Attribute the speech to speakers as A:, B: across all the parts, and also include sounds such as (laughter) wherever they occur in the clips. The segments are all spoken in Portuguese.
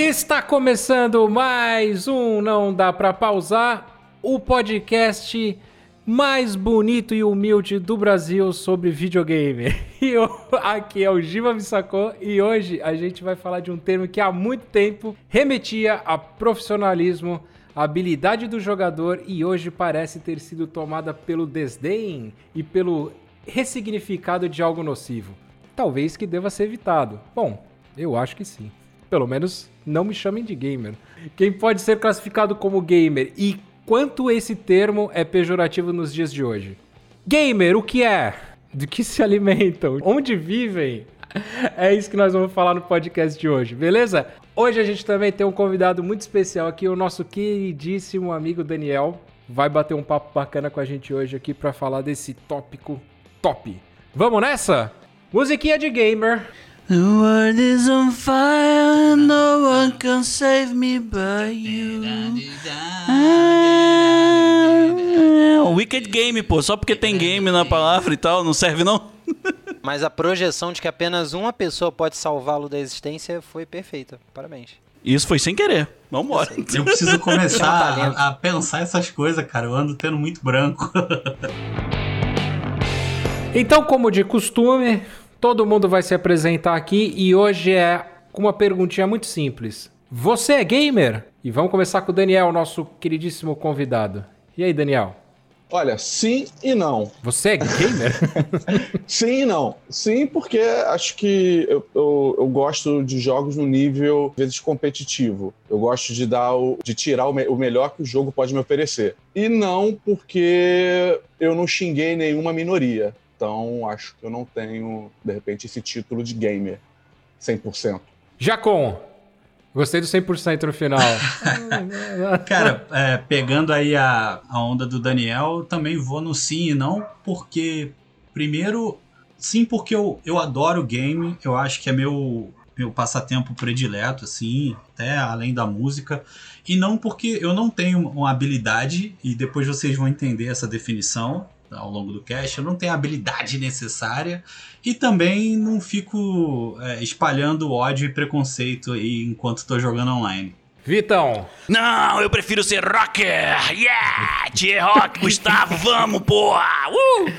A: Está começando mais um Não Dá Pra Pausar, o podcast mais bonito e humilde do Brasil sobre videogame. (laughs) E eu, aqui é o Giva Missacô e hoje a gente vai falar de um termo que há muito tempo remetia a profissionalismo, a habilidade do jogador e hoje parece ter sido tomada pelo desdém e pelo ressignificado de algo nocivo. Talvez que deva ser evitado. Bom, eu acho que sim. Pelo menos não me chamem de gamer. Quem pode ser classificado como gamer e quanto esse termo é pejorativo nos dias de hoje? Gamer, o que é? Do que se alimentam? Onde vivem? É isso que nós vamos falar no podcast de hoje, beleza? Hoje a gente também tem um convidado muito especial aqui, o nosso queridíssimo amigo Daniel. Vai bater um papo bacana com a gente hoje aqui para falar desse tópico top. Vamos nessa? Musiquinha de gamer.
B: The world is on fire, no one can save me but you. Ah, Wicked Game, pô. Só porque tem game na palavra e tal, não serve não? (laughs)
C: Mas a projeção de que apenas uma pessoa pode salvá-lo da existência foi perfeita. Parabéns.
B: Isso foi sem querer. Vambora.
D: Eu preciso começar a, a pensar essas coisas, cara. Eu ando tendo muito branco. (laughs)
A: Então, como de costume, todo mundo vai se apresentar aqui e hoje é com uma perguntinha muito simples. Você é gamer? E vamos começar com o Daniel, nosso queridíssimo convidado. E aí, Daniel?
E: Olha, sim e não.
A: Você é gamer? (laughs)
E: sim e não. Sim, porque acho que eu, eu, eu, gosto de jogos no nível, às vezes, competitivo. Eu gosto de dar o, de tirar o, me, o melhor que o jogo pode me oferecer. E não porque eu não xinguei nenhuma minoria. Então, acho que eu não tenho, de repente, esse título de gamer 100%.
A: Jacon, gostei do 100% no final. (laughs)
D: Cara, é, pegando aí a, a onda do Daniel, também vou no sim e não, porque, primeiro, sim, porque eu, eu adoro game, eu acho que é meu, meu passatempo predileto, assim, até além da música. E não porque eu não tenho uma habilidade, e depois vocês vão entender essa definição ao longo do cast, eu não tenho a habilidade necessária e também não fico é, espalhando ódio e preconceito aí enquanto estou jogando online.
A: Vitão.
B: Não, eu prefiro ser rocker. Yeah! Tchê rock, Gustavo, (laughs) vamos, porra! Uh!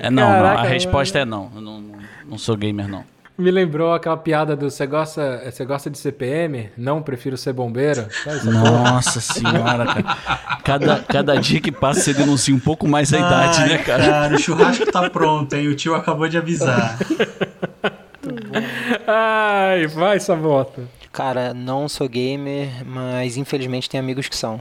B: É não, Caraca, não, a resposta mano. é não. Eu não, não sou gamer, não.
A: Me lembrou aquela piada do você gosta, você gosta de CPM? Não, prefiro ser bombeiro.
B: Nossa senhora, cara. Cada, cada dia que passa você denuncia um pouco mais a Ai, idade, né, cara?
D: Cara, o churrasco tá pronto, hein? O tio acabou de avisar.
A: Ai, vai, Sabota.
C: Cara, não sou gamer, mas infelizmente tem amigos que são.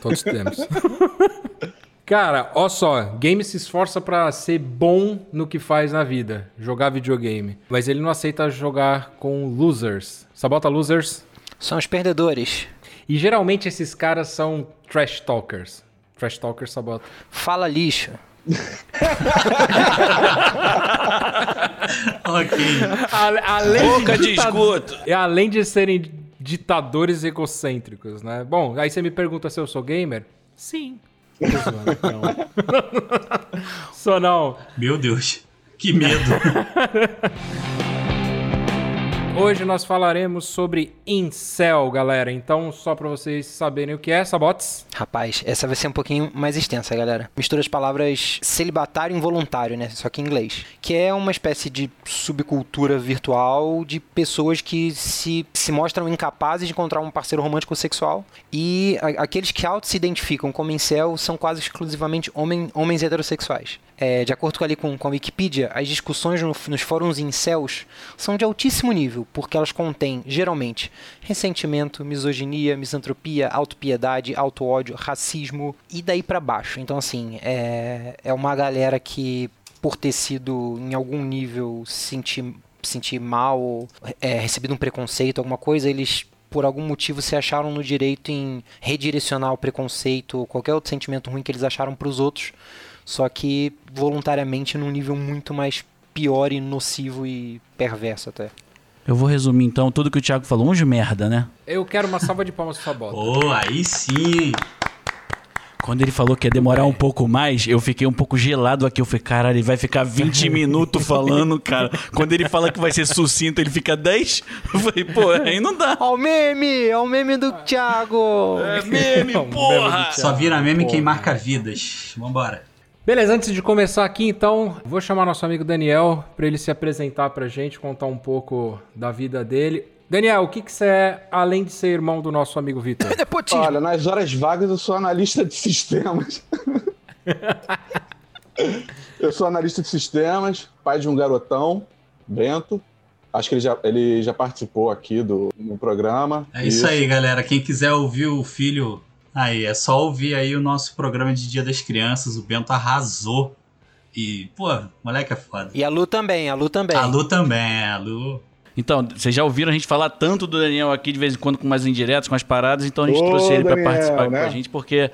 A: Todos temos. (laughs) Cara, ó só, game se esforça para ser bom no que faz na vida, jogar videogame. Mas ele não aceita jogar com losers. Sabota losers?
C: São os perdedores.
A: E geralmente esses caras são trash talkers. Trash talkers sabota.
C: Fala lixo. (laughs)
B: ok. além Boca de, de esgoto.
A: E além de serem ditadores egocêntricos, né? Bom, aí você me pergunta se eu sou gamer? Sim. Só não.
D: Meu Deus, que medo. (laughs)
A: Hoje nós falaremos sobre incel, galera. Então, só para vocês saberem o que é, Sabotes.
C: Rapaz, essa vai ser um pouquinho mais extensa, galera. Mistura as palavras celibatário e involuntário, né? Só que em inglês. Que é uma espécie de subcultura virtual de pessoas que se, se mostram incapazes de encontrar um parceiro romântico sexual. E a, aqueles que auto se identificam como incel são quase exclusivamente homem, homens heterossexuais. É, de acordo com, ali com, com a Wikipedia, as discussões no, nos fóruns incels são de altíssimo nível, porque elas contêm, geralmente, ressentimento, misoginia, misantropia, autopiedade, auto-ódio, racismo e daí para baixo. Então, assim, é, é uma galera que, por ter sido em algum nível sentir, sentir mal, é, recebido um preconceito, alguma coisa, eles por algum motivo se acharam no direito em redirecionar o preconceito ou qualquer outro sentimento ruim que eles acharam para os outros só que voluntariamente num nível muito mais pior e nocivo e perverso até.
B: Eu vou resumir então tudo que o Thiago falou, um de merda, né?
A: Eu quero uma salva de palmas pra bola.
D: Oh, aí sim!
B: Quando ele falou que ia demorar um pouco mais, eu fiquei um pouco gelado aqui. Eu falei, caralho, ele vai ficar 20 (laughs) minutos falando, cara. Quando ele fala que vai ser sucinto, ele fica 10. Eu falei, pô, aí não dá.
C: Ó o meme! Ó o meme do Thiago!
B: É meme, (laughs) porra!
D: Só vira meme quem marca vidas. Vambora.
A: Beleza, antes de começar aqui, então, vou chamar nosso amigo Daniel para ele se apresentar pra gente, contar um pouco da vida dele. Daniel, o que, que você é, além de ser irmão do nosso amigo Vitor? (laughs)
C: Nepotismo.
E: Olha, nas horas vagas eu sou analista de sistemas. (laughs) eu sou analista de sistemas, pai de um garotão, Bento. Acho que ele já, ele já participou aqui do, do programa.
D: É isso, aí, galera. Quem quiser ouvir o filho, aí é só ouvir aí o nosso programa de Dia das Crianças. O Bento arrasou. E, pô, moleque é foda.
C: E a Lu também, a Lu também.
D: A Lu também, a Lu.
B: Então, vocês já ouviram a gente falar tanto do Daniel aqui de vez em quando com mais indiretos, com as paradas, então a gente
E: Ô,
B: trouxe ele pra
E: Daniel,
B: participar
E: né?
B: com a gente porque,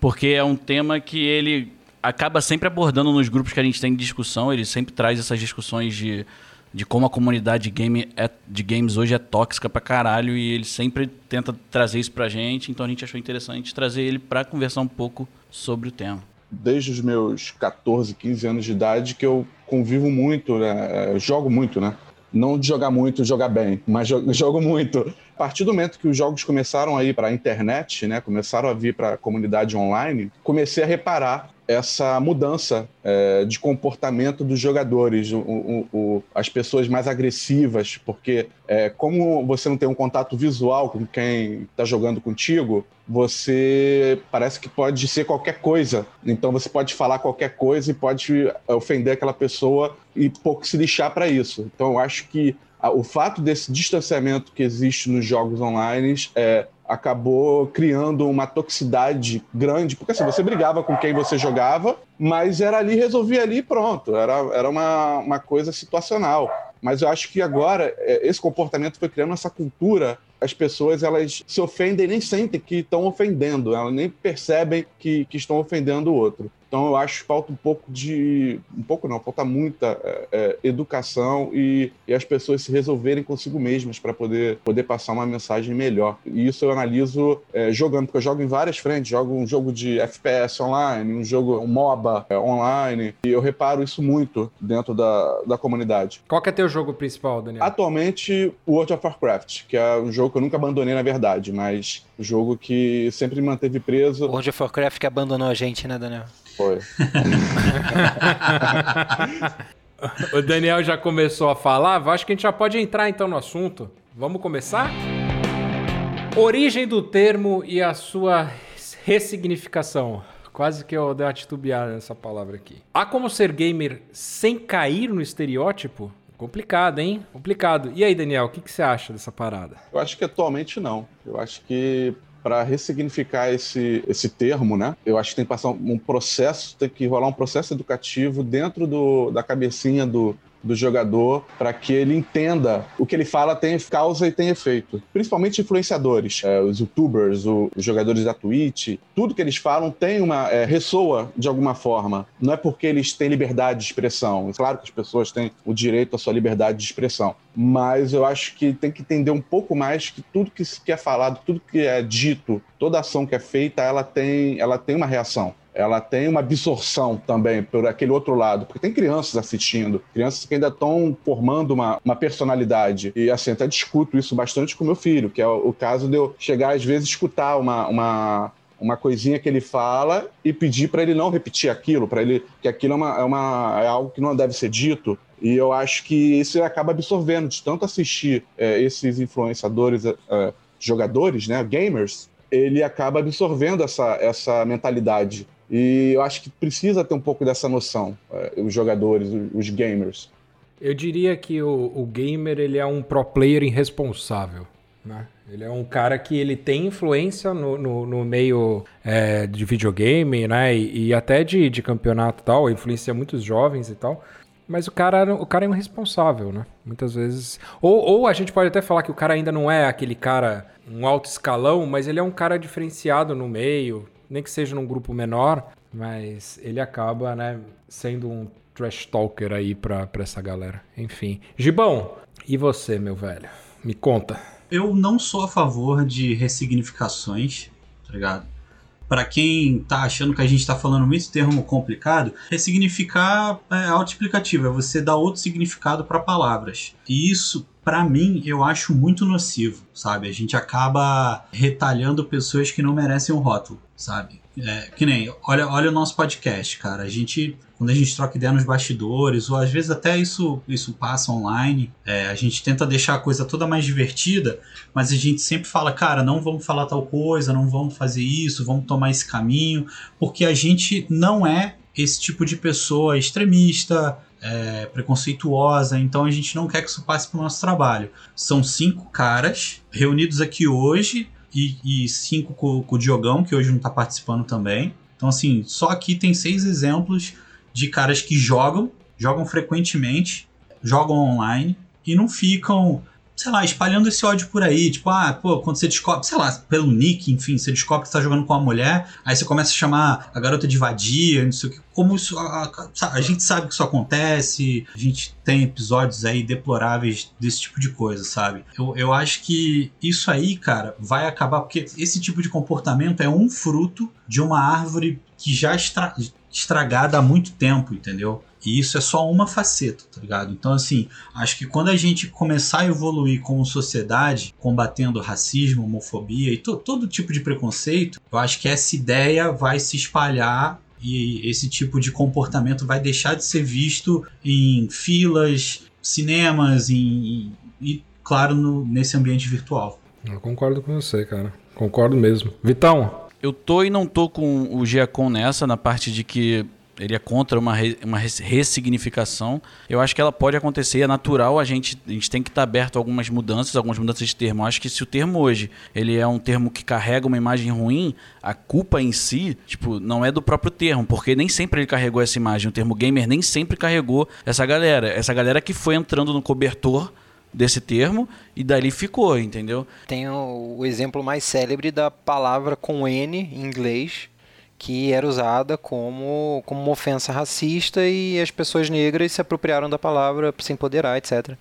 B: porque é um tema que ele acaba sempre abordando nos grupos que a gente tem de discussão, ele sempre traz essas discussões de, de como a comunidade de, game é, de games hoje é tóxica pra caralho e ele sempre tenta trazer isso pra gente, então a gente achou interessante trazer ele pra conversar um pouco sobre o tema.
E: Desde os meus 14, 15 anos de idade que eu convivo muito, né? Jogo muito, né? Não de jogar muito, jogar bem, mas jo- (laughs) jogo muito. A partir do momento que os jogos começaram a ir para a internet, né, começaram a vir para a comunidade online, comecei a reparar essa mudança é, de comportamento dos jogadores, o- o- o- as pessoas mais agressivas, porque é, como você não tem um contato visual com quem está jogando contigo, você parece que pode ser qualquer coisa. Então você pode falar qualquer coisa e pode ofender aquela pessoa e pouco se lixar para isso. Então eu acho que o fato desse distanciamento que existe nos jogos online é, acabou criando uma toxicidade grande, porque assim, você brigava com quem você jogava, mas era ali, resolvia ali pronto. Era, era uma, uma coisa situacional. Mas eu acho que agora é, esse comportamento foi criando essa cultura. As pessoas elas se ofendem nem sentem que estão ofendendo, elas nem percebem que, que estão ofendendo o outro. Então eu acho que falta um pouco de. Um pouco não, falta muita é, é, educação e, e as pessoas se resolverem consigo mesmas para poder, poder passar uma mensagem melhor. E isso eu analiso é, jogando, porque eu jogo em várias frentes. Jogo um jogo de FPS online, um jogo, um MOBA é, online. E eu reparo isso muito dentro da, da comunidade.
A: Qual que é teu jogo principal, Daniel?
E: Atualmente, World of Warcraft, que é um jogo que eu nunca abandonei, na verdade, mas um jogo que sempre me manteve preso.
C: World of Warcraft que abandonou a gente, né, Daniel?
E: Foi. (laughs)
A: O Daniel já começou a falar, acho que a gente já pode entrar então no assunto. Vamos começar? Origem do termo e a sua ressignificação. Quase que eu dei uma titubeada nessa palavra aqui. Há como ser gamer sem cair no estereótipo? Complicado, hein? Complicado. E aí, Daniel, o que, que você acha dessa parada?
E: Eu acho que atualmente não. Eu acho que para ressignificar esse, esse termo, né? Eu acho que tem que passar um processo, tem que rolar um processo educativo dentro do, da cabecinha do, do jogador para que ele entenda o que ele fala tem causa e tem efeito. Principalmente influenciadores, é, os youtubers, o- os jogadores da Twitch, tudo que eles falam tem uma é, ressoa de alguma forma. Não é porque eles têm liberdade de expressão. Claro que as pessoas têm o direito à sua liberdade de expressão, mas eu acho que tem que entender um pouco mais que tudo que é falado, tudo que é dito, toda ação que é feita, ela tem, ela tem uma reação ela tem uma absorção também por aquele outro lado, porque tem crianças assistindo, crianças que ainda estão formando uma, uma personalidade. E assim, até discuto isso bastante com meu filho, que é o, caso de eu chegar às vezes escutar uma, uma, uma coisinha que ele fala e pedir para ele não repetir aquilo, para ele que aquilo é, uma, é, uma, é algo que não deve ser dito. E eu acho que isso acaba absorvendo de tanto assistir é, esses influenciadores, é, jogadores, né, gamers, ele acaba absorvendo essa, essa mentalidade. E eu acho que precisa ter um pouco dessa noção, eh, os jogadores, os- gamers.
A: Eu diria que o, o gamer ele é um pro player irresponsável. Né? Ele é um cara que ele tem influência no, no, no meio é, de videogame, né? E, e até de, de campeonato e tal, influencia muitos jovens e tal. Mas o cara, o cara é um irresponsável, né? Muitas vezes. Ou, ou a gente pode até falar que o cara ainda não é aquele cara, um alto escalão, mas ele é um cara diferenciado no meio, nem que seja num grupo menor, mas ele acaba, né, sendo um trash talker aí pra, pra essa galera. Enfim. Gibão, e você, meu velho? Me conta.
D: Eu não sou a favor de ressignificações, tá ligado? Para quem tá achando que a gente tá falando muito termo complicado, ressignificar é autoexplicativo, é você dar outro significado para palavras. E isso, para mim, eu acho muito nocivo, sabe? A gente acaba retalhando pessoas que não merecem um rótulo, sabe? É, que nem, olha, olha o nosso podcast, cara. A gente, quando a gente troca ideia nos bastidores, ou às vezes até isso, isso passa online, é, a gente tenta deixar a coisa toda mais divertida, mas a gente sempre fala, cara, não vamos falar tal coisa, não vamos fazer isso, vamos tomar esse caminho, porque a gente não é esse tipo de pessoa extremista, é, preconceituosa, então a gente não quer que isso passe para o nosso trabalho. São cinco caras reunidos aqui hoje e, e cinco com, com, o Diogão, que hoje não está participando também. Então, assim, só aqui tem seis exemplos de caras que jogam, jogam frequentemente, jogam online e não ficam sei lá, espalhando esse ódio por aí. Tipo, ah, pô, quando você descobre, sei lá, pelo nick, enfim, você descobre que você tá jogando com uma mulher, aí você começa a chamar a garota de vadia, não sei o que. Como isso. A, a, a, gente sabe que isso acontece, a gente tem episódios aí deploráveis desse tipo de coisa, sabe? Eu, eu acho que isso aí, cara, vai acabar, porque esse tipo de comportamento é um fruto de uma árvore que já está estragada há muito tempo, entendeu? E isso é só uma faceta, tá ligado? Então, assim, acho que quando a gente começar a evoluir como sociedade, combatendo racismo, homofobia e to todo tipo de preconceito, eu acho que essa ideia vai se espalhar e esse tipo de comportamento vai deixar de ser visto em filas, cinemas em, e, claro, no, nesse ambiente virtual.
A: Eu concordo com você, cara. Concordo mesmo. Vitão?
B: Eu tô e não tô com o Giacom nessa, na parte de que ele é contra uma, re, uma ressignificação. Eu acho que ela pode acontecer, é natural, a gente, a gente tem que estar aberto a algumas mudanças, algumas mudanças de termo. Eu acho que se o termo hoje ele é um termo que carrega uma imagem ruim, a culpa em si, tipo, não é do próprio termo, porque nem sempre ele carregou essa imagem. O termo gamer nem sempre carregou essa galera. Essa galera que foi entrando no cobertor desse termo e dali ficou, entendeu?
C: Tem o, exemplo mais célebre da palavra com N em inglês, que era usada como, como uma ofensa racista e as pessoas negras se apropriaram da palavra para se empoderar, etc.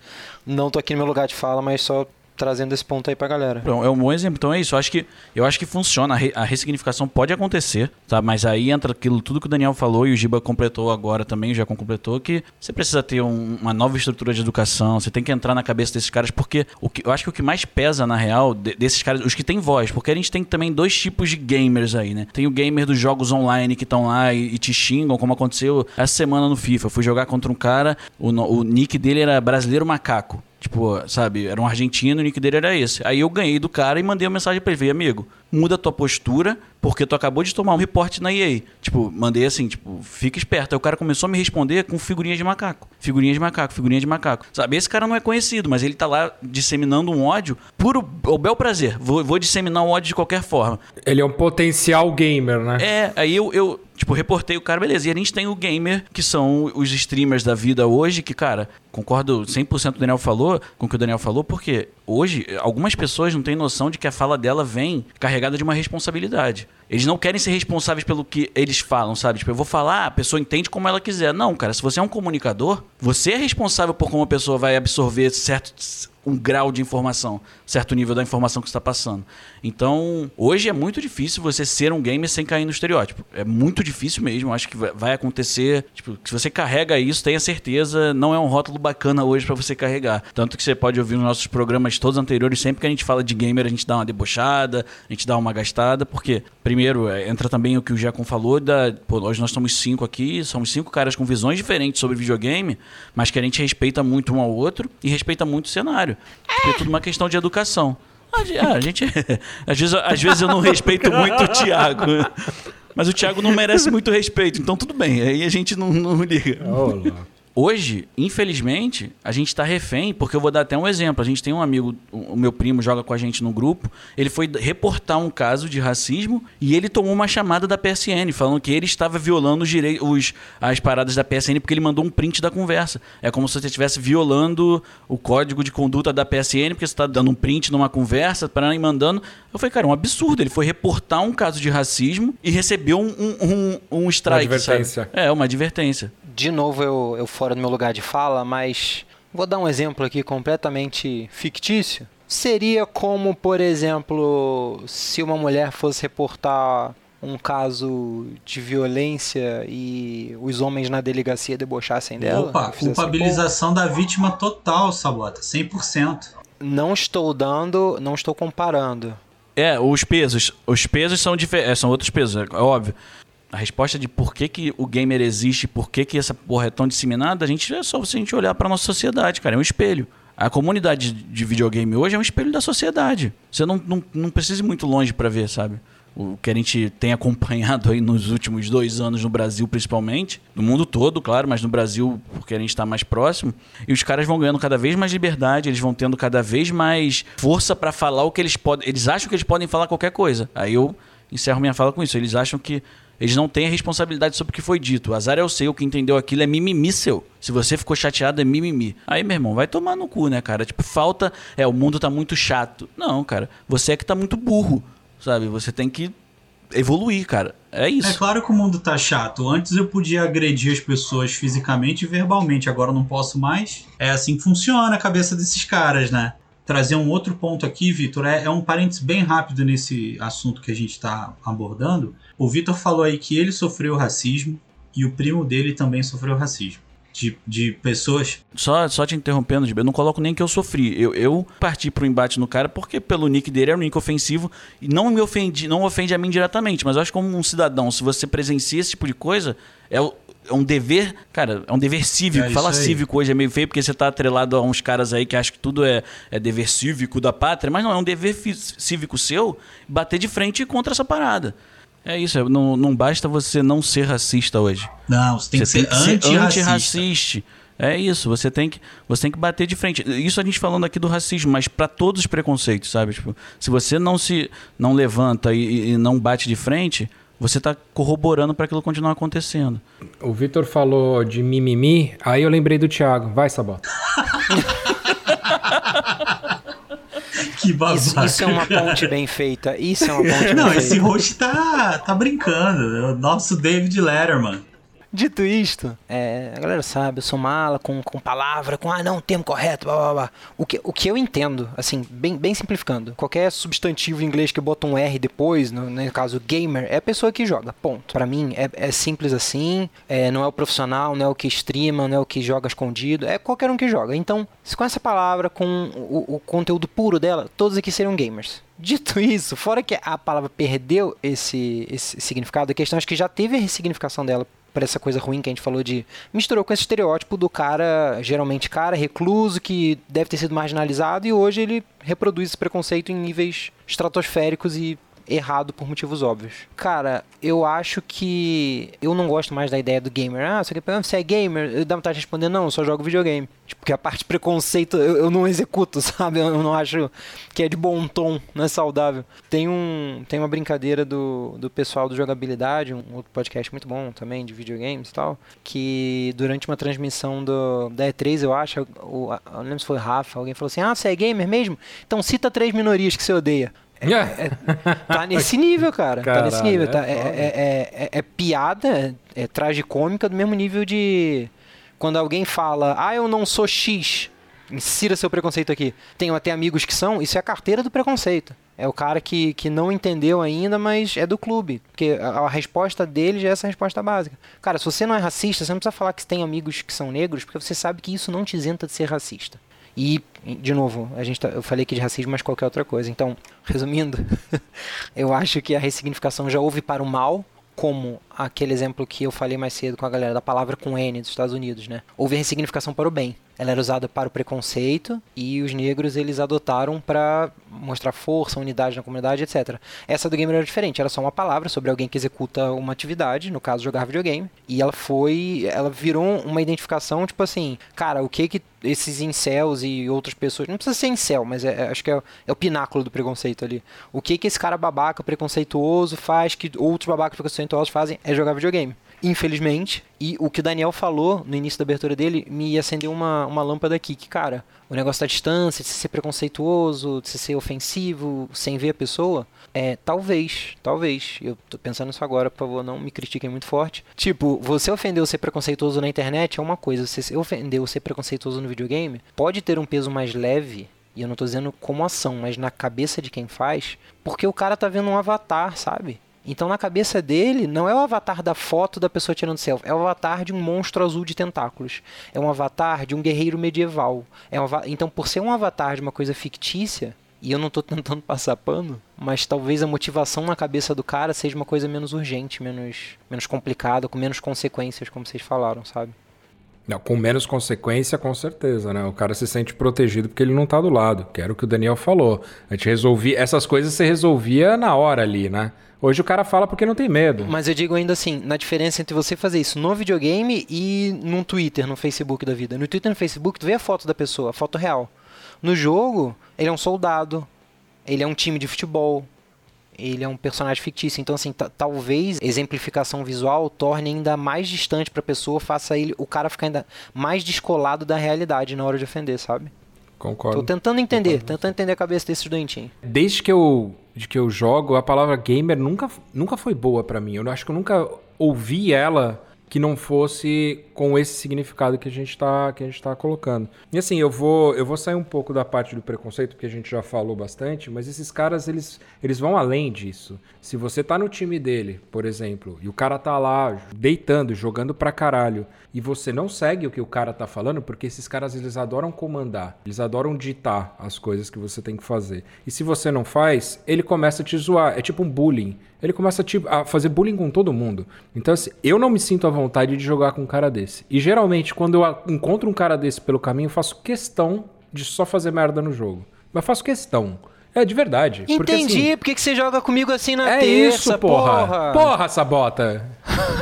C: Não estou aqui no meu lugar de fala, mas só trazendo esse ponto aí pra galera.
B: É um bom exemplo. Então é isso. Eu acho que, eu acho que funciona. A, re, a ressignificação pode acontecer, tá? Mas aí entra aquilo tudo que o Daniel falou e o Giba completou agora também, o completou, que você precisa ter um, uma nova estrutura de educação, você tem que entrar na cabeça desses caras, porque o que, eu acho que o que mais pesa, na real, de, desses caras, os que têm voz, porque a gente tem também dois tipos de gamers aí, né? Tem o gamer dos jogos online que estão lá e, e, te xingam, como aconteceu essa semana no FIFA. Eu fui jogar contra um cara, o, o nick dele era brasileiro macaco. Tipo, sabe, era um argentino, o nick dele era esse. Aí eu ganhei do cara e mandei uma mensagem pra ele, falei, amigo, muda a tua postura, porque tu acabou de tomar um reporte na EA. Tipo, mandei assim, tipo, fica esperto. Aí o cara começou a me responder com figurinha de macaco. Figurinha de macaco, figurinha de macaco. Sabe, esse cara não é conhecido, mas ele tá lá disseminando um ódio puro, o bel prazer. Vou, vou disseminar um ódio de qualquer forma.
A: Ele é um potencial gamer, né?
B: É, aí eu, eu tipo, reportei o cara, beleza. E a gente tem o gamer, que são os streamers da vida hoje, que, cara, concordo 100% com o Daniel falou, com o que o Daniel falou, porque hoje algumas pessoas não têm noção de que a fala dela vem carregada de uma responsabilidade. Eles não querem ser responsáveis pelo que eles falam, sabe? Tipo, eu vou falar, a pessoa entende como ela quiser. Não, cara, se você é um comunicador, você é responsável por como a pessoa vai absorver certo um grau de informação, certo nível da informação que está passando. Então, hoje é muito difícil você ser um gamer sem cair no estereótipo. É muito difícil mesmo, acho que vai acontecer. Tipo, se você carrega isso, tenha certeza, não é um rótulo bacana hoje para você carregar. Tanto que você pode ouvir nos nossos programas todos anteriores, sempre que a gente fala de gamer, a gente dá uma debochada, a gente dá uma gastada, porque, primeiro, é, entra também o que o Jacon falou, da, pô, hoje nós somos cinco aqui, somos cinco caras com visões diferentes sobre videogame, mas que a gente respeita muito um ao outro e respeita muito o cenário. Porque é tudo uma questão de educação. A gente. (laughs) Às vezes, às vezes eu não respeito muito o Thiago. Mas o Thiago não merece muito respeito, então tudo bem. Aí a gente não, não liga. Olá. Hoje, infelizmente, a gente está refém, porque eu vou dar até um exemplo. A gente tem um amigo, o meu primo joga com a gente no grupo. Ele foi reportar um caso de racismo e ele tomou uma chamada da PSN, falando que ele estava violando os os, as paradas da PSN porque ele mandou um print da conversa. É como se você estivesse violando o código de conduta da PSN, porque você está dando um print numa conversa, para ir mandando. Eu falei, cara, é um absurdo. Ele foi reportar um caso de racismo e recebeu um, um, um, um strike. Uma advertência. Sabe? É, uma advertência
C: de novo eu, eu fora do meu lugar de fala, mas vou dar um exemplo aqui completamente fictício. Seria como, por exemplo, se uma mulher fosse reportar um caso de violência e os homens na delegacia debochassem dela.
D: Opa, culpabilização assim, da vítima total, Sabota, 100%.
C: Não estou dando, não estou comparando.
B: É, os pesos. Os pesos são, é, são outros pesos, é óbvio. A resposta de por que, que o gamer existe, por que, que essa porra é tão disseminada, a gente é só se a gente olhar para nossa sociedade, cara. É um espelho. A comunidade de videogame hoje é um espelho da sociedade. Você não, não, não precisa ir muito longe para ver, sabe? O que a gente tem acompanhado aí nos últimos dois anos no Brasil, principalmente. No mundo todo, claro, mas no Brasil, porque a gente está mais próximo. E os caras vão ganhando cada vez mais liberdade, eles vão tendo cada vez mais força para falar o que eles podem. Eles acham que eles podem falar qualquer coisa. Aí eu encerro minha fala com isso. Eles acham que eles não têm a responsabilidade sobre o que foi dito. O azar é o seu, o que entendeu aquilo é mimimi seu. Se você ficou chateado, é mimimi. Aí, meu irmão, vai tomar no cu, né, cara? Tipo, falta. É, o mundo tá muito chato. Não, cara. Você é que tá muito burro, sabe? Você tem que evoluir, cara. É isso.
D: É claro que o mundo tá chato. Antes eu podia agredir as pessoas fisicamente e verbalmente, agora não posso mais. É assim que funciona a cabeça desses caras, né? Trazer um outro ponto aqui, Vitor, é, é, um parênteses bem rápido nesse assunto que a gente está abordando. O Vitor falou aí que ele sofreu racismo e o primo dele também sofreu racismo. De, de pessoas.
B: Só, só te interrompendo, eu não coloco nem que eu sofri. Eu, eu parti pro embate no cara porque pelo nick dele era um nick ofensivo e não me ofendi, não ofende a mim diretamente. Mas eu acho que como um cidadão, se você presencia esse tipo de coisa, é o, é um dever, cara, é um dever cívico. É Fala cívico hoje é meio feio porque você tá atrelado a uns caras aí que acham que tudo é, é dever cívico da pátria, mas não, é um dever cívico seu bater de frente contra essa parada. É isso, é, não, não basta você não ser racista hoje.
D: Não, você tem você que ser antirracista.
B: Anti é isso, você tem, que, você tem que bater de frente. Isso a gente falando aqui do racismo, mas para todos os preconceitos, sabe? Tipo, se você não se não levanta e, e não bate de frente, você está corroborando para aquilo continuar acontecendo.
A: O Vitor falou de mimimi, aí eu lembrei do Thiago. Vai, Sabota. (laughs)
C: que babaca. Isso, isso, é uma ponte bem feita. Isso é uma (laughs) ponte
D: Não,
C: bem
D: esse
C: feita.
D: host tá, tá brincando. O nosso David Letterman.
C: Dito isto, é, a galera sabe, eu sou mala com, com palavra, com ah, não, termo correto, blá blá blá. O que, o que eu entendo, assim, bem, bem simplificando, qualquer substantivo em inglês que bota um R depois, no, no caso gamer, é a pessoa que joga, ponto. Para mim é, é, simples assim, é, não é o profissional, não é o que streama, não é o que joga escondido, é qualquer um que joga. Então, com essa palavra, com o, o conteúdo puro dela, todos aqui seriam gamers. Dito isso, fora que a palavra perdeu esse, esse significado, a questão é que já teve a ressignificação dela para essa coisa ruim que a gente falou de. misturou com esse estereótipo do cara, geralmente cara, recluso, que deve ter sido marginalizado, e hoje ele reproduz esse preconceito em níveis estratosféricos e errado por motivos óbvios. Cara, eu acho que eu não gosto mais da ideia do gamer. Ah, você, é gamer? Eu dá vontade de responder, não, eu só jogo videogame. Tipo, porque a parte preconceito eu, eu, não executo, (laughs) sabe? Eu não acho que é de bom tom, não é saudável. Tem, um, tem uma brincadeira do, do pessoal do Jogabilidade, um outro podcast muito bom também, de videogames e tal, que durante uma transmissão do, da E3, eu acho, o, eu não lembro se foi Rafa, alguém falou assim, ah, você é gamer mesmo? Então cita três minorias que você odeia. É, é, tá nesse nível, cara. Caralho, tá nesse nível. Tá, é, é, é, piada, é tragicômica do mesmo nível de. Quando alguém fala, ah, eu não sou X, insira seu preconceito aqui. Tenho até amigos que são, isso é a carteira do preconceito. É o cara que, que não entendeu ainda, mas é do clube. Porque a, a, resposta dele já é essa resposta básica. Cara, se você não é racista, você não precisa falar que tem amigos que são negros, porque você sabe que isso não te isenta de ser racista. E, de novo, a gente tá, eu falei aqui de racismo, mas qualquer outra coisa. Então, resumindo, (laughs) eu acho que a ressignificação já houve para o mal, como aquele exemplo que eu falei mais cedo com a galera da palavra com N dos Estados Unidos, né? Houve ressignificação para o bem. Ela era usada para o preconceito e os negros eles adotaram para mostrar força, unidade na comunidade, etc. Essa do gamer era diferente, era só uma palavra sobre alguém que executa uma atividade, no caso jogar videogame, e ela foi, ela virou uma identificação tipo assim, cara, o que que esses incels e outras pessoas, não precisa ser incel, mas é, é, acho que é, é, o pináculo do preconceito ali. O que que esse cara babaca preconceituoso faz que outros babacas preconceituosos fazem é jogar videogame infelizmente. E o que o Daniel falou no início da abertura dele me acendeu uma, uma lâmpada aqui, que, cara, o negócio da distância, de ser preconceituoso, de ser ofensivo, sem ver a pessoa, é, talvez, talvez, eu tô pensando nisso agora, por favor, não me critiquem muito forte. Tipo, você ofendeu ser preconceituoso na internet é uma coisa, você ofendeu ser preconceituoso no videogame, pode ter um peso mais leve e eu não tô dizendo como ação, mas na cabeça de quem faz, porque o cara tá vendo um avatar, sabe? Então, na cabeça dele, não é o avatar da foto da pessoa tirando selfie, é o avatar de um monstro azul de tentáculos. É um avatar de um guerreiro medieval. É um então, por ser um avatar de uma coisa fictícia, e eu não estou (laughs) tentando passar pano, mas talvez a motivação na cabeça do cara seja uma coisa menos urgente, menos, menos complicada, com menos consequências, como vocês falaram, sabe?
A: Não, com menos consequência, com certeza, né? O cara se sente protegido porque ele não tá do lado, que era o que o Daniel falou. A gente resolvia. Essas coisas você resolvia na hora ali, né? Hoje o cara fala porque não tem medo.
C: Mas eu digo ainda assim, na diferença entre você fazer isso no videogame e num Twitter, no Facebook da vida. No Twitter e no Facebook, tu vê a foto da pessoa, a foto real. No jogo, ele é um soldado, ele é um time de futebol, ele é um personagem fictício. Então, assim, talvez exemplificação visual torne ainda mais distante para a pessoa, faça ele, o cara ficar ainda mais descolado da realidade na hora de ofender, sabe?
A: Concordo.
C: Tô tentando entender, Concordo. tentando entender a cabeça desses doentinhos.
A: Desde que eu, de que eu jogo, a palavra gamer nunca, nunca foi boa para mim. Eu acho que eu nunca ouvi ela que não fosse com esse significado que a gente está tá colocando. E assim, eu vou eu vou sair um pouco da parte do preconceito porque a gente já falou bastante, mas esses caras eles eles vão além disso. Se você tá no time dele, por exemplo, e o cara tá lá deitando, jogando pra caralho, e você não segue o que o cara tá falando, porque esses caras eles adoram comandar, eles adoram ditar as coisas que você tem que fazer. E se você não faz, ele começa a te zoar, é tipo um bullying. Ele começa a, te, a fazer bullying com todo mundo. Então assim, eu não me sinto à vontade de jogar com um cara desse. E geralmente, quando eu encontro um cara desse pelo caminho, eu faço questão de só fazer merda no jogo. Mas faço questão. É, de verdade.
C: Entendi.
A: Porque, assim,
C: Por que, que você joga comigo assim na
A: é
C: terça,
A: isso, porra. porra. Porra, Sabota.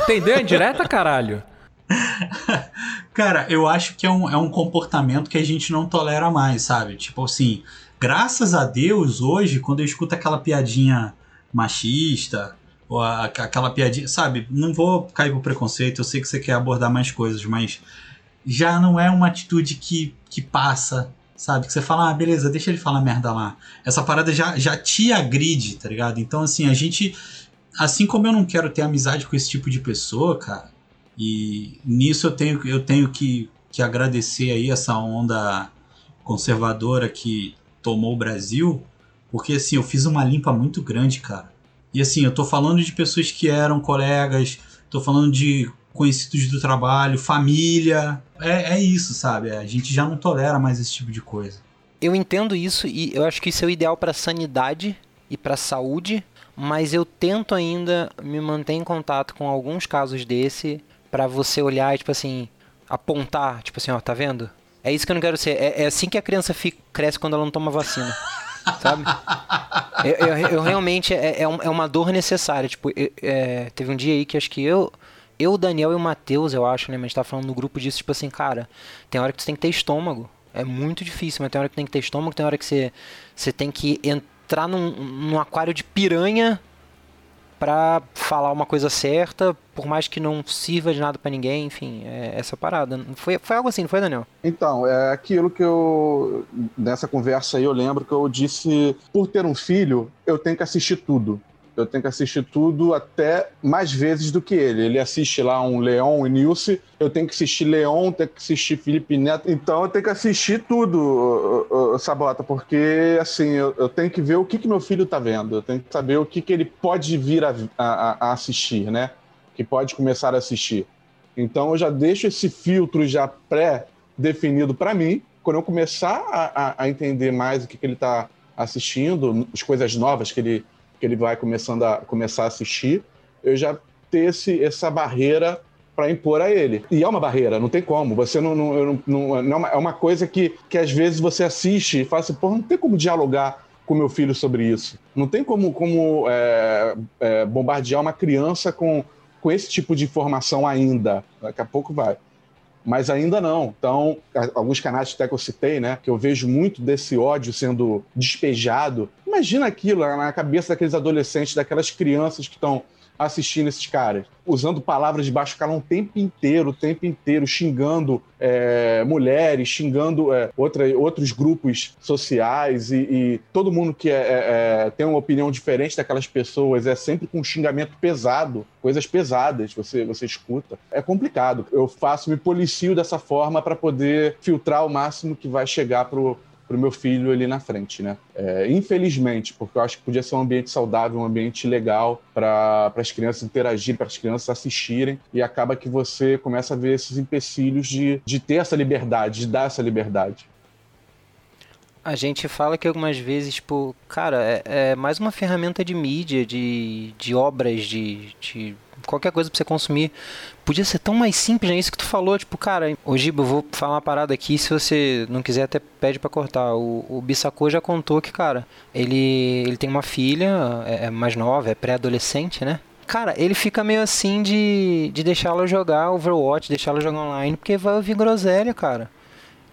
A: Entendeu? É direta, caralho. (laughs)
D: Cara, eu acho que é um, é um comportamento que a gente não tolera mais, sabe? Tipo assim, graças a Deus, hoje, quando eu escuto aquela piadinha machista, a, aquela piadinha, sabe? Não vou cair pro preconceito, eu sei que você quer abordar mais coisas, mas já não é uma atitude que, que passa, sabe? Que você fala, ah, beleza, deixa ele falar merda lá. Essa parada já, já te agride, tá ligado? Então, assim, a gente. Assim como eu não quero ter amizade com esse tipo de pessoa, cara, e nisso eu tenho, eu tenho que, que agradecer aí essa onda conservadora que tomou o Brasil, porque assim, eu fiz uma limpa muito grande, cara. E assim, eu tô falando de pessoas que eram colegas, tô falando de conhecidos do trabalho, família. É, é isso, sabe? A gente já não tolera mais esse tipo de coisa.
C: Eu entendo isso e eu acho que isso é o ideal para sanidade e para saúde, mas eu tento ainda me manter em contato com alguns casos desse para você olhar e tipo assim, apontar, tipo assim, ó, tá vendo? É isso que eu não quero ser. É, é assim que a criança fica, cresce quando ela não toma vacina (laughs) sabe? (laughs) Eu, eu, eu realmente é, é, é, uma dor necessária. Tipo, é, teve um dia aí que acho que eu, eu, o Daniel e o Matheus, eu acho, né? Mas a gente tava falando no grupo disso, tipo assim, cara, tem hora que você tem que ter estômago. É muito difícil, mas tem hora que tem que ter estômago, tem hora que você, você tem que entrar num, num aquário de piranha para falar uma coisa certa, por mais que não sirva de nada para ninguém, enfim, é essa parada. Foi, foi algo assim, não foi, Daniel?
E: Então, é aquilo que eu. Nessa conversa aí, eu lembro que eu disse: por ter um filho, eu tenho que assistir tudo eu tenho que assistir tudo até mais vezes do que ele. Ele assiste lá um Leon e Nilce, eu tenho que assistir Leon, tenho que assistir Felipe Neto. Então eu tenho que assistir tudo, Sabota, porque assim, eu, eu, tenho que ver o que, que meu filho tá vendo, eu tenho que saber o que, que ele pode vir a, a, a assistir, né? Que pode começar a assistir. Então eu já deixo esse filtro já pré-definido para mim. Quando eu começar a, a, entender mais o que, que ele está assistindo, as coisas novas que ele que ele vai começando a começar a assistir, eu já ter esse, essa barreira para impor a ele. E é uma barreira, não tem como. Você não. não, não, não é, uma, coisa que, que às vezes você assiste e fala assim, não tem como dialogar com meu filho sobre isso. Não tem como, como é, é, bombardear uma criança com, com esse tipo de informação ainda. Daqui a pouco vai mas ainda não. Então, alguns canais até que eu citei, né, que eu vejo muito desse ódio sendo despejado. Imagina aquilo na cabeça daqueles adolescentes, daquelas crianças que estão assistindo esses caras, usando palavras de baixo calão o tempo inteiro, o tempo inteiro, xingando é, mulheres, xingando é, outra, outros grupos sociais e, e todo mundo que é, é, é, tem uma opinião diferente daquelas pessoas é sempre com um xingamento pesado, coisas pesadas você, você escuta. É complicado. Eu faço, me policio dessa forma para poder filtrar o máximo que vai chegar pro pro meu filho ali na frente, né? É, infelizmente, porque eu acho que podia ser um ambiente saudável, um ambiente legal para as crianças interagirem, para as crianças assistirem, e acaba que você começa a ver esses empecilhos de, de ter essa liberdade, de dar essa liberdade.
C: A gente fala que algumas vezes, tipo, cara, é, é mais uma ferramenta de mídia, de, de obras, de, de qualquer coisa pra você consumir. Podia ser tão mais simples, é isso que tu falou, tipo, cara, Giba, eu vou falar uma parada aqui, se você não quiser até pede para cortar. O, o Bissacô já contou que, cara, ele, ele tem uma filha, é, é mais nova, é pré-adolescente, né? Cara, ele fica meio assim de, de deixá-la jogar Overwatch, deixá-la jogar online, porque vai ouvir groselha, cara.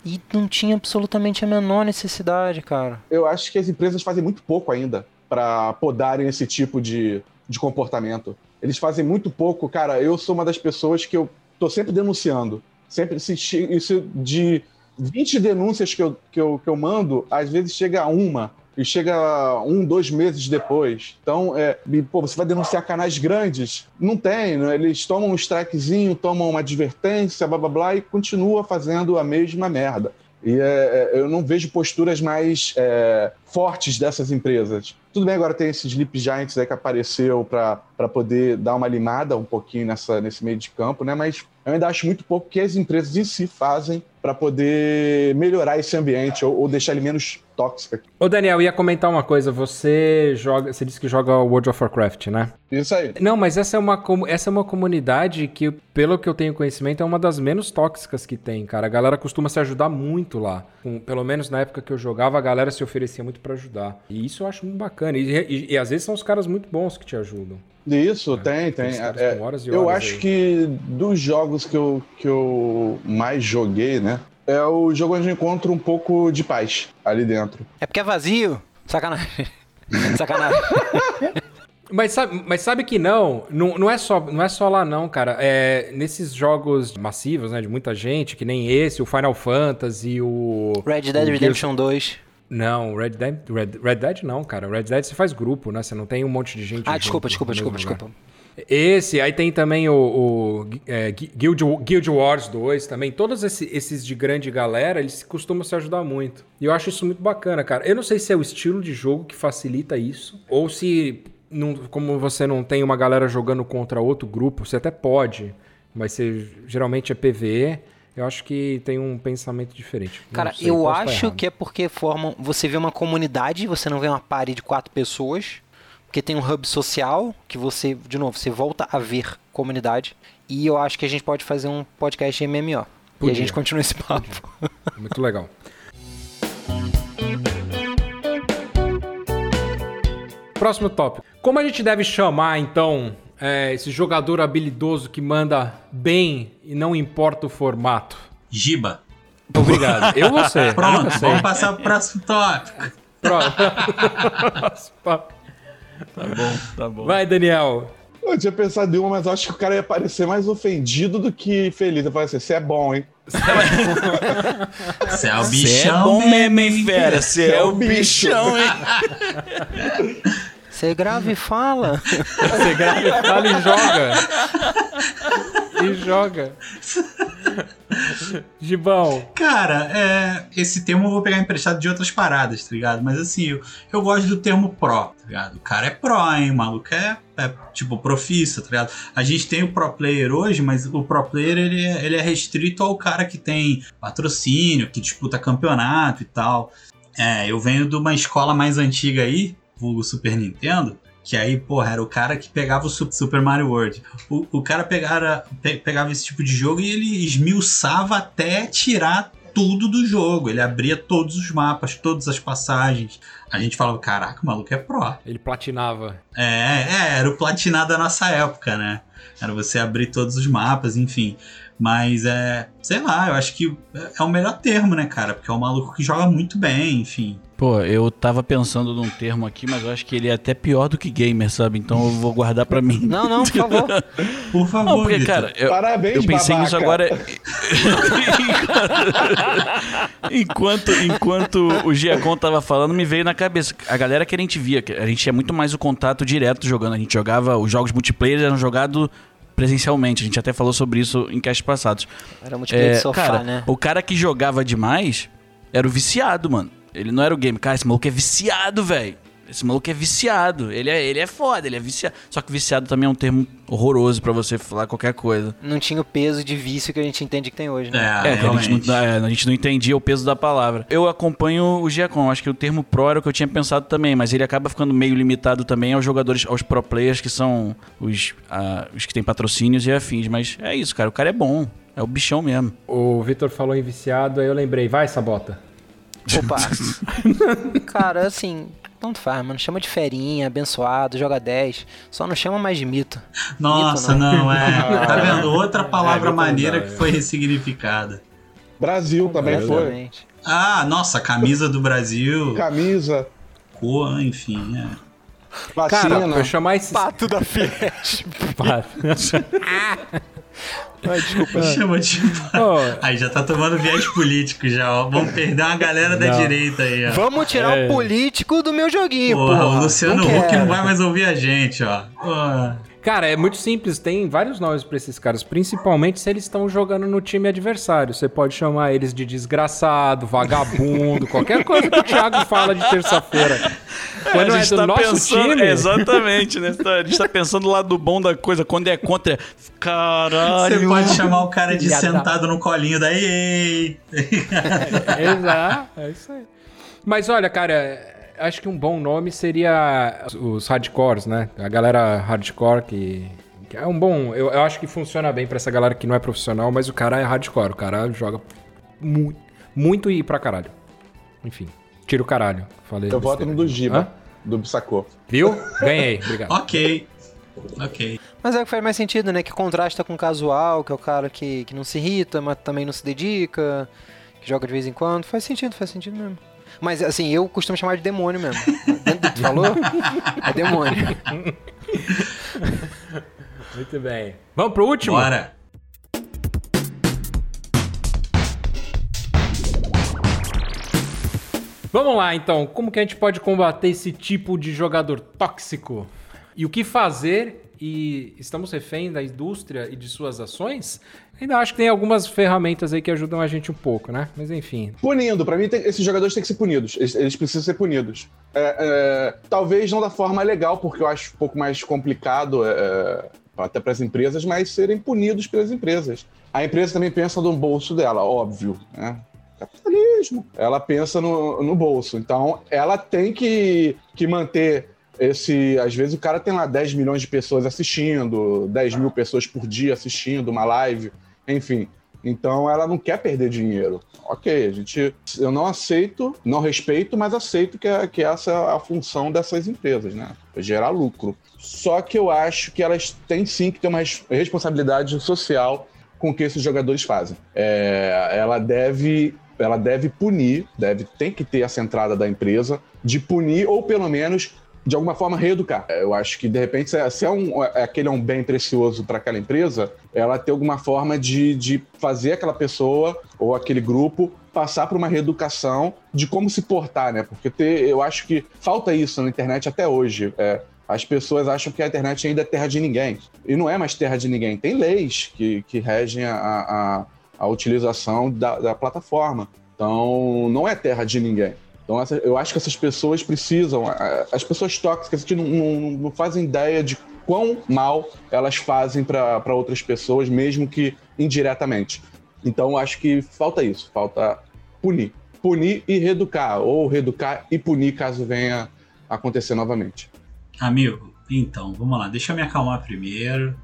C: E não tinha absolutamente a menor necessidade, cara.
E: Eu acho que as empresas fazem muito pouco ainda para podarem esse tipo de, de comportamento. Eles fazem muito pouco. Cara, eu sou uma das pessoas que eu tô sempre denunciando. Sempre isso de 20 denúncias que eu, que eu, que eu mando, às vezes chega a uma e chega um, dois meses depois. Então, é, pô, você vai denunciar canais grandes? Não tem, né? eles tomam um strikezinho, tomam uma advertência, blá blá blá, e continua fazendo a mesma merda. E é, é eu não vejo posturas mais é, fortes dessas empresas. Tudo bem, agora tem esse Sleep Giants aí que apareceu para poder dar uma limada um pouquinho nessa, nesse meio de campo, né? Mas eu ainda acho muito pouco que as empresas em si fazem para poder melhorar esse ambiente ou, ou, deixar ele menos tóxico.
A: Ô Daniel, ia comentar uma coisa. Você joga, você disse que joga World of Warcraft, né?
E: Isso aí.
A: Não, mas essa é uma essa é uma comunidade que, pelo que eu tenho conhecimento, é uma das menos tóxicas que tem, cara. A galera costuma se ajudar muito lá. Com, pelo menos na época que eu jogava, a galera se oferecia muito para ajudar. E isso eu acho muito bacana. E, e, e, às vezes são os caras muito bons que te ajudam.
E: Isso, é, tem, tem. É, horas horas eu acho aí. que dos jogos que eu, que eu mais joguei, né? É o jogo onde eu encontro um pouco de paz ali dentro.
C: É porque é vazio. Sacanagem. (laughs) Sacanagem. (laughs)
A: Mas sabe, mas sabe que não, não, não, é só, não é só lá não, cara. É, nesses jogos massivos, né, de muita gente, que nem esse, o Final Fantasy, o...
C: Red Dead
A: o
C: Redemption Gears... 2.
A: Não, Red Dead, Red, Red Dead não, cara. Red Dead você faz grupo, né? Você não tem um monte de gente.
C: Ah, desculpa, desculpa, desculpa, desculpa.
A: Esse, aí tem também o, o é, Guild, Guild Wars 2 também. Todos esse, esses de grande galera, eles costumam se ajudar muito. E eu acho isso muito bacana, cara. Eu não sei se é o estilo de jogo que facilita isso, ou se, não, como você não tem uma galera jogando contra outro grupo, você até pode, mas você, geralmente é PVE. Eu acho que tem um pensamento diferente.
C: Cara, sei, eu acho que é porque formam. Você vê uma comunidade, você não vê uma party de quatro pessoas. Porque tem um hub social que você, de novo, você volta a ver comunidade. E eu acho que a gente pode fazer um podcast MMO. Podia. E a gente continua esse papo.
A: Muito legal. Próximo tópico. Como a gente deve chamar, então, é, esse jogador habilidoso que manda bem e não importa o formato?
D: Giba.
A: Obrigado. Eu vou ser. (laughs)
D: Pronto, vamos passar pro próximo tópico. Pronto. (laughs)
A: tá bom, tá bom. Vai, Daniel.
E: Eu tinha pensado em uma, mas acho que o cara ia parecer mais ofendido do que feliz. Eu falei assim, você é bom, hein?
D: Você é o bichão. Você é bom
B: mesmo, hein, fera? Você é, é o bichão, hein? (laughs)
C: Você grava e fala. (laughs)
A: Você grava e fala e joga. E joga. Gibão.
D: Cara, é, esse termo eu vou pegar emprestado de outras paradas, tá ligado? Mas assim, eu, eu gosto do termo pro, tá ligado? O cara é pro, hein? O maluco é, é tipo profissa, tá ligado? A gente tem o pro player hoje, mas o pro player ele é, ele é restrito ao cara que tem patrocínio, que disputa campeonato e tal. É, eu venho de uma escola mais antiga aí, vulgo Super Nintendo, que aí, porra, era o cara que pegava o Super Mario World. O, o cara pegara, pe, pegava esse tipo de jogo e ele esmiuçava até tirar tudo do jogo. Ele abria todos os mapas, todas as passagens. A gente falava, caraca, o maluco é pro.
A: Ele platinava.
D: É, é, era o platinar da nossa época, né? Era você abrir todos os mapas, enfim. Mas é, sei lá, eu acho que é o melhor termo, né, cara? Porque é um maluco que joga muito bem, enfim.
B: Pô, eu tava pensando num termo aqui, mas eu acho que ele é até pior do que gamer, sabe? Então eu vou guardar pra mim.
C: Não, não, por favor. (laughs)
D: por favor. Não,
B: porque, cara, eu,
E: Parabéns,
B: eu pensei
E: babaca.
B: nisso agora. (laughs) enquanto, enquanto o Giacon tava falando, me veio na cabeça. A galera que a gente via, a gente tinha muito mais o contato direto jogando. A gente jogava, os jogos multiplayer eram jogados presencialmente. A gente até falou sobre isso em castes passados.
C: Era multiplayer é, de sofá,
B: cara,
C: né?
B: O cara que jogava demais era o viciado, mano. Ele não era o game. Cara, esse maluco é viciado, velho. Esse maluco é viciado. Ele é, ele é foda, ele é viciado. Só que viciado também é um termo horroroso pra você falar qualquer coisa.
C: Não tinha o peso de vício que a gente entende que tem hoje, né?
B: É, que a, gente não, é, a gente não entendia o peso da palavra. Eu acompanho o Giacom, acho que o termo pro era o que eu tinha pensado também, mas ele acaba ficando meio limitado também aos jogadores, aos pro players, que são os, ah, os que têm patrocínios e afins. Mas é isso, cara, o cara é bom. É o bichão mesmo.
A: O Vitor falou em viciado, aí eu lembrei, vai, Sabota.
C: Opa. (laughs) Cara, assim, tanto faz, mano. Chama de ferinha, abençoado, joga 10. Só não chama mais de mito.
D: Nossa,
C: Mito,
D: não. é. (laughs) Tá vendo? Outra
A: É,
D: palavra
A: vou
D: maneira
A: mudar,
D: que
A: é.
D: foi ressignificada.
E: Brasil também foi.
D: Ah, nossa, camisa do Brasil,
E: Camisa,
D: cor, enfim. É.
A: Cara,
E: vacina.
A: eu chamar esse...
C: Pato da Fiat. (laughs) (laughs) Ai, desculpa. (laughs)
D: Chama de.
A: Ô, (laughs)
D: Aí já tá tomando viés político já, ó. Vamos perder uma galera da
A: Não.
D: direita aí, ó.
C: Vamos tirar
A: É.
C: o político do meu joguinho,
D: Porra,
C: porra.
D: o Luciano Huck não vai mais ouvir a gente, ó. Porra.
A: Cara, é muito simples, tem vários nomes pra esses caras, principalmente se eles estão jogando no time adversário. Você pode chamar eles de desgraçado, vagabundo, (laughs) qualquer coisa que o Thiago fala de terça-feira. Quando é, do nosso time,
B: Exatamente, né? A gente tá pensando do lado bom da coisa. Quando é contra, é. Caralho.
D: Você pode chamar o cara de sentado no colinho da EA. (laughs)
A: Exato, é isso aí. Mas olha, cara, acho que um bom nome seria os hardcores, né? A galera hardcore que. que é um bom. Eu, eu acho que funciona bem pra essa galera que não é profissional, mas o cara é hardcore. O cara joga muito, muito e pra caralho. Enfim, tira o caralho. Falei.
E: Eu voto
A: besteira.
E: no do Giba,
A: Hã?
E: do Bissacô.
A: Viu? Ganhei, obrigado. (laughs)
D: ok. Ok.
C: Mas é o que faz mais sentido, né? Que contrasta com o casual, que é o cara que, que não se irrita, mas também não se dedica, que joga de vez em quando. Faz sentido, faz sentido mesmo. Mas assim, eu costumo chamar de demônio mesmo. Dentro do que tu falou, é demônio.
A: Muito bem. Vamos pro último?
D: Bora.
A: Vamos lá, então. Como que a gente pode combater esse tipo de jogador tóxico? E o que fazer? E estamos refém da indústria e de suas ações? Ainda acho que tem algumas ferramentas aí que ajudam a gente um pouco, né? Mas enfim.
E: Punindo, pra mim tem- esses jogadores têm que ser punidos. Eles, eles precisam ser punidos. É, é, talvez não da forma legal, porque eu acho um pouco mais complicado é, até para as empresas, mas serem punidos pelas empresas. A empresa também pensa no bolso dela, óbvio. Né? Capitalismo. Ela pensa no, no bolso. Então, ela tem que, que manter esse. Às vezes o cara tem lá 10 milhões de pessoas assistindo, 10 mil pessoas por dia assistindo uma live, enfim. Então ela não quer perder dinheiro. Ok, a gente. Eu não aceito, não respeito, mas aceito que, é- que essa é a função dessas empresas, né? Gerar lucro. Só que eu acho que elas têm sim que ter uma res- responsabilidade social com o que esses jogadores fazem. É, ela deve. Ela deve punir, deve, tem que ter essa entrada da empresa de punir ou pelo menos de alguma forma reeducar. É, Eu acho que de repente se é, é um, é, aquele é um bem precioso para aquela empresa, ela ter alguma forma de, de fazer aquela pessoa ou aquele grupo passar por uma reeducação de como se portar, né? Porque ter, eu acho que falta isso na internet até hoje. É, as pessoas acham que a internet ainda é terra de ninguém. E não é mais terra de ninguém. Tem leis que, que regem a, a, a utilização da, da plataforma. Então, não é terra de ninguém. Então, essa- eu acho que essas pessoas precisam. As pessoas tóxicas que não, não, não fazem ideia de quão mal elas fazem para outras pessoas, mesmo que indiretamente. Então, acho que falta isso. Falta punir. Punir e reeducar. Ou reeducar e punir caso venha acontecer novamente.
D: Amigo, então, vamos lá. Deixa eu me acalmar primeiro.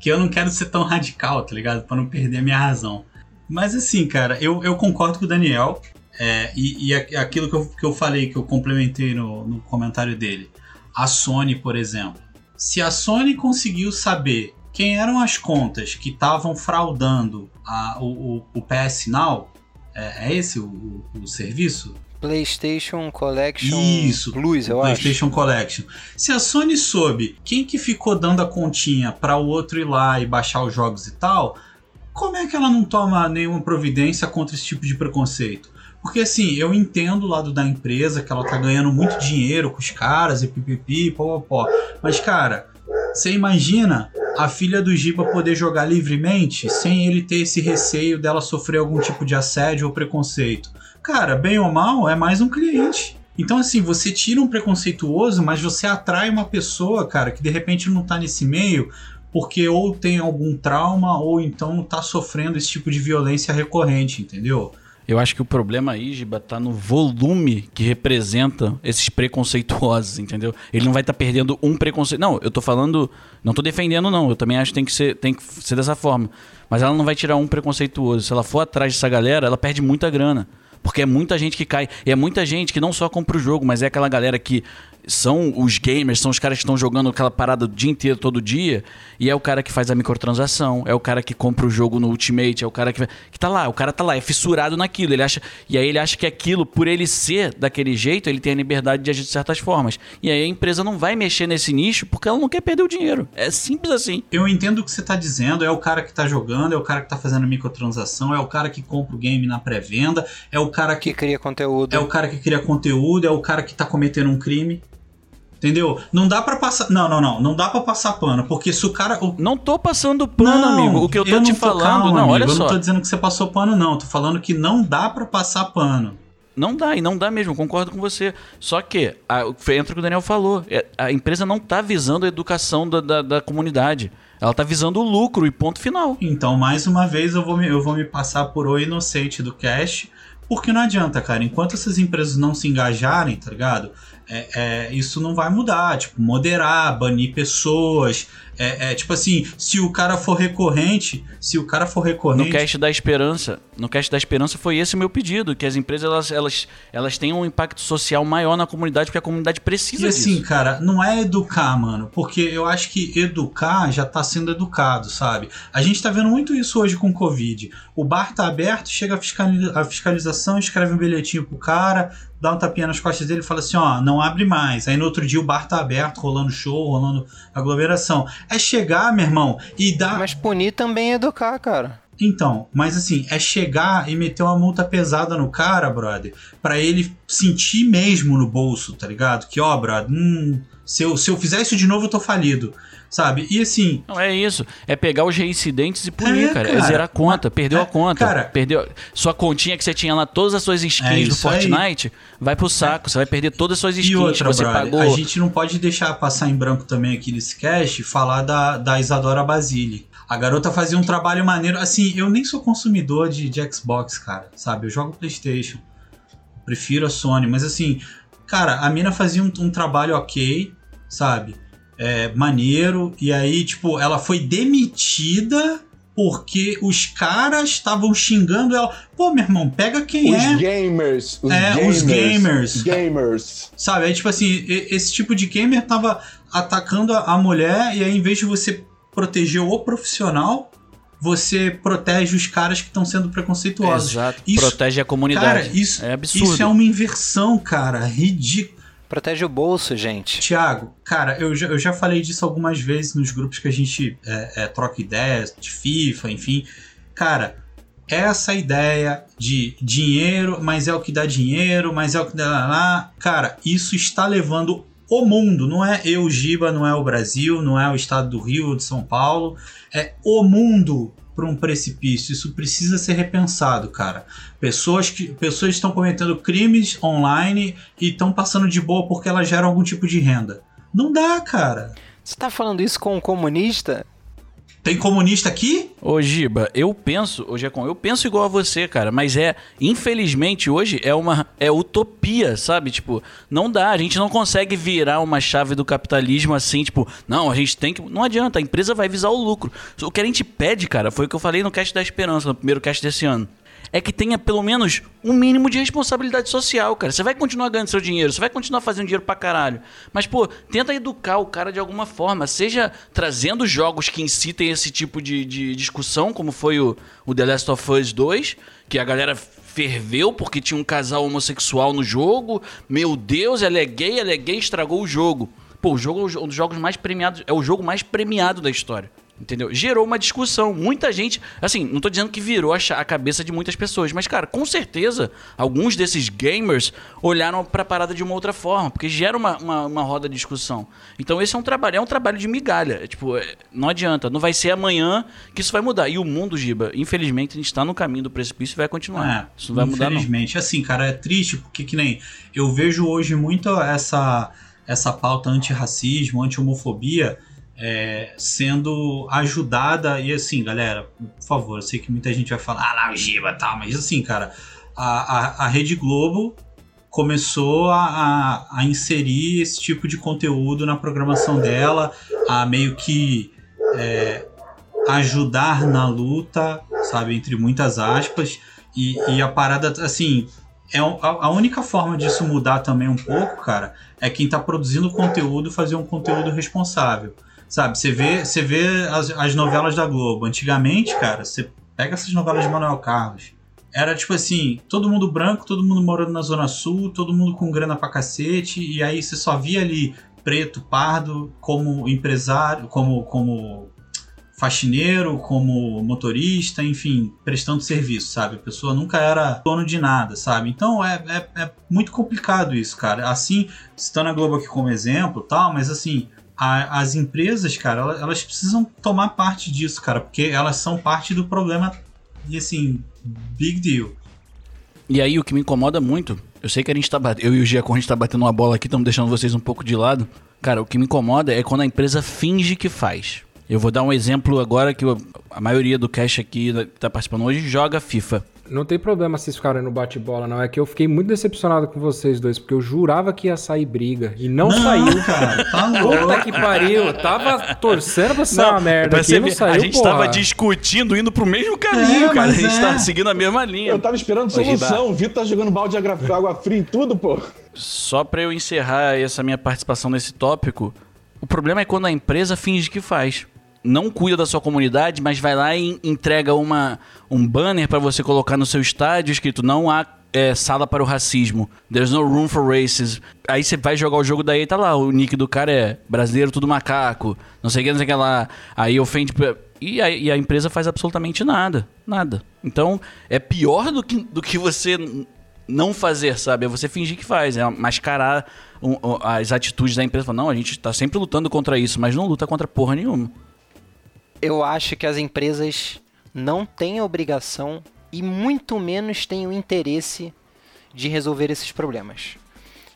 D: Que eu não quero ser tão radical, tá ligado? Pra não perder minha razão. Mas assim, cara, eu, eu concordo com o Daniel. É, e e aquilo que eu, que eu falei, que eu complementei no, no comentário dele. A Sony, por exemplo. Se a Sony conseguiu saber quem eram as contas que estavam fraudando a- o, o- o PS Now, é, é esse o- o- serviço?
C: PlayStation Collection
D: Isso,
C: Plus, eu
D: o
C: acho.
D: PlayStation Collection. Se a Sony soube quem que ficou dando a continha para o outro ir lá e baixar os jogos e tal, como é que ela não toma nenhuma providência contra esse tipo de preconceito? Porque assim, eu entendo o lado da empresa que ela tá ganhando muito dinheiro com os caras e pipipi, pó, pó, pó. Mas cara, você imagina a filha do Giba poder jogar livremente sem ele ter esse receio dela sofrer algum tipo de assédio ou preconceito. Cara, bem ou mal, é mais um cliente. Então, assim, você tira um preconceituoso, mas você atrai uma pessoa, cara, que de repente não tá nesse meio, porque ou tem algum trauma ou então tá sofrendo esse tipo de violência recorrente, entendeu?
B: Eu acho que o problema aí, Giba, tá no volume que representa esses preconceituosos, entendeu? Ele não vai estar tá perdendo um preconceito. Não, eu tô falando. Não tô defendendo, não. Eu também acho que tem que ser, tem que ser dessa forma. Mas ela não vai tirar um preconceituoso. Se ela for atrás dessa galera, ela perde muita grana. Porque é muita gente que cai. E é muita gente que não só compra o jogo, mas é aquela galera que são os gamers, são os caras que estão jogando aquela parada o dia inteiro, todo dia, e é o cara que faz a microtransação, é o cara que compra o jogo no Ultimate, é o cara que, que tá lá, o cara tá lá, é fissurado naquilo, ele acha, e aí ele acha que aquilo, por ele ser daquele jeito, ele tem a liberdade de agir de certas formas. E aí a empresa não vai mexer nesse nicho porque ela não quer perder o dinheiro. É simples assim.
D: Eu entendo o que você tá dizendo, é o cara que tá jogando, é o cara que tá fazendo microtransação, é o cara que compra o game na pré-venda, é o cara que,
C: que cria conteúdo.
D: É o cara que cria conteúdo, é o cara que tá cometendo um crime. Entendeu? Não dá para passar. Não, não, não. Não dá para passar pano. Porque se o cara. O...
B: Não tô passando pano, não, amigo. O que eu tô eu te falando. Calma, não, amigo, olha
D: eu
B: só.
D: Eu não tô dizendo que você passou pano, não. Tô falando que não dá para passar pano.
B: Não dá, e não dá mesmo, concordo com você. Só que, a, entra o que o Daniel falou, é, a empresa não está visando a educação da, da, da comunidade. Ela está visando o lucro e ponto final.
D: Então, mais uma vez, eu vou me, eu vou me passar por o inocente do cash, porque não adianta, cara. Enquanto essas empresas não se engajarem, tá ligado? É, é, isso não vai mudar. Tipo, moderar, banir pessoas. É, é, tipo assim, se o cara for recorrente, se o cara for recorrente.
B: No cast da esperança, no cast da esperança foi esse o meu pedido, que as empresas elas, elas, elas tenham um impacto social maior na comunidade, porque a comunidade precisa
D: e assim,
B: disso.
D: cara, não é educar, mano, porque eu acho que educar já tá sendo educado, sabe? A gente tá vendo muito isso hoje com o Covid. O bar tá aberto, chega a, a fiscalização, escreve um bilhetinho pro cara, dá um tapinha nas costas dele e fala assim, ó, não abre mais. Aí no outro dia o bar tá aberto, rolando show, rolando aglomeração. É chegar, meu irmão, e dar...
C: Mas punir também é educar, cara.
D: Então, mas assim, é chegar e meter uma multa pesada no cara, brother, para ele sentir mesmo no bolso, tá ligado? Que, ó, brother, hum, se eu, se eu fizer isso de novo, eu tô falido sabe? E assim.
B: Não é isso. É pegar os reincidentes e punir, é, cara. É cara. É zerar a conta. Perdeu é, a conta. Cara, perdeu. Sua continha que você tinha lá, todas as suas skins é do Fortnite, aí. vai pro saco. Você vai perder todas as suas skins
D: e outra,
B: que você
D: brother,
B: pagou.
D: A gente não pode deixar passar em branco também aqui nesse cast falar da, da Isadora Basile. A garota fazia um trabalho maneiro. Assim, eu nem sou consumidor de, de Xbox, cara. Sabe? Eu jogo PlayStation. Prefiro a Sony. Mas assim, cara, a mina fazia um, um trabalho ok, sabe? É, maneiro. E aí, tipo, ela foi demitida porque os caras estavam xingando ela. Pô, meu irmão, pega quem
E: os
D: é.
E: Gamers, os
D: é,
E: gamers.
D: Os gamers.
E: Gamers.
D: Sabe? Aí, tipo assim, esse tipo de gamer tava atacando a mulher e aí, em vez de você proteger o profissional, você protege os caras que estão sendo preconceituosos.
B: Exato. Isso, protege a comunidade.
D: Cara, isso é absurdo. Isso é uma inversão, cara, ridículo.
C: Protege o bolso, gente.
D: Tiago, cara, eu já, eu já falei disso algumas vezes nos grupos que a gente é, é, troca ideias de FIFA, enfim. Cara, essa ideia de dinheiro, mas é o que dá dinheiro, mas é o que dá lá. Cara, isso está levando o mundo, não é eu, Giba, não é o Brasil, não é o estado do Rio, de São Paulo, é o mundo para um precipício. Isso precisa ser repensado, cara. Pessoas que pessoas estão cometendo crimes online e estão passando de boa porque elas geram algum tipo de renda. Não dá, cara.
C: Você tá falando isso com um comunista?
D: Tem comunista aqui?
B: Ô, Giba, eu penso, hoje é com eu penso igual a você, cara, mas é, infelizmente, hoje é uma é utopia, sabe? Tipo, não dá, a gente não consegue virar uma chave do capitalismo assim, tipo, não, a gente tem que, não adianta, a empresa vai visar o lucro. O que a gente pede, cara, foi o que eu falei no cast da esperança, no primeiro cast desse ano é que tenha pelo menos um mínimo de responsabilidade social, cara. Você vai continuar ganhando seu dinheiro, você vai continuar fazendo dinheiro pra caralho. Mas, pô, tenta educar o cara de alguma forma. Seja trazendo jogos que incitem esse tipo de, de discussão, como foi o, o The Last of Us 2, que a galera ferveu porque tinha um casal homossexual no jogo. Meu Deus, ela é gay, ela é gay, estragou o jogo. Pô, o jogo é um dos jogos mais premiados, é o jogo mais premiado da história. Entendeu? Gerou uma discussão. Muita gente. Assim, não tô dizendo que virou a, cabeça de muitas pessoas, mas, cara, com certeza, alguns desses gamers olharam pra parada de uma outra forma, porque gera uma, uma, uma roda de discussão. Então, esse é um trabalho, é um trabalho de migalha. É, tipo, é, não adianta. Não vai ser amanhã que isso vai mudar. E o mundo, Giba, infelizmente, a gente tá no caminho do precipício e vai continuar.
D: É,
B: isso não vai mudar,
D: infelizmente. Assim, cara, é triste porque que nem eu vejo hoje muito essa essa pauta antirracismo, anti-homofobia é, sendo ajudada e assim, galera, por favor, eu sei que muita gente vai falar, ah, lá o Giba tal, mas assim, cara, a, a, a Rede Globo começou a, a, a inserir esse tipo de conteúdo na programação dela, a meio que é, ajudar na luta, sabe, entre muitas aspas, e, e a parada, assim, é a, a única forma disso mudar também um pouco, cara, é quem tá produzindo conteúdo fazer um conteúdo responsável. Sabe, você vê, você vê as, as novelas da Globo. Antigamente, cara, você pega essas novelas de Manuel Carlos. Era tipo assim, todo mundo branco, todo mundo morando na Zona Sul, todo mundo com grana pra cacete, e aí você só via ali preto, pardo, como empresário, como, como faxineiro, como motorista, enfim, prestando serviço, sabe? A pessoa nunca era dono de nada, sabe? Então é, é, é muito complicado isso, cara. Assim, citando a Globo aqui como exemplo, tal, mas assim, a- as empresas, cara, elas, elas precisam tomar parte disso, cara, porque elas são parte do problema e assim, big deal.
B: E aí, o que me incomoda muito, eu sei que a gente tá batendo, eu e o Giacom, a gente tá batendo uma bola aqui, estamos deixando vocês um pouco de lado. Cara, o que me incomoda é quando a empresa finge que faz. Eu vou dar um exemplo agora que a maioria do cash aqui que tá participando hoje joga FIFA.
A: Não tem problema vocês ficarem no bate-bola, não. É que eu fiquei muito decepcionado com vocês dois, porque eu jurava que ia sair briga. E não, saiu.
D: cara, tá
A: Puta que pariu. Eu tava torcendo pra sair uma merda aqui
B: você
A: não saiu,
B: a gente
A: porra.
B: tava discutindo, indo pro mesmo caminho,
D: É,
B: cara. A gente
D: é.
B: tá seguindo a mesma linha.
E: Eu tava esperando solução. O Vitor tá jogando balde de água fria em tudo, pô.
B: Só pra eu encerrar essa minha participação nesse tópico, o problema é quando a empresa finge que faz. Não cuida da sua comunidade, mas vai lá e entrega uma, um banner pra você colocar no seu estádio escrito não há é, sala para o racismo. There's no room for racism. Aí você vai jogar o jogo daí, tá lá, o nick do cara é brasileiro tudo macaco, não sei o que, não sei o que lá. Aí ofende... E a, e a empresa faz absolutamente nada. Nada. Então, é pior do que, do que você não fazer, sabe? É você fingir que faz, é mascarar um- as atitudes da empresa. Não, a gente tá sempre lutando contra isso, mas não luta contra porra nenhuma.
C: Eu acho que as empresas não têm obrigação e muito menos têm o interesse de resolver esses problemas.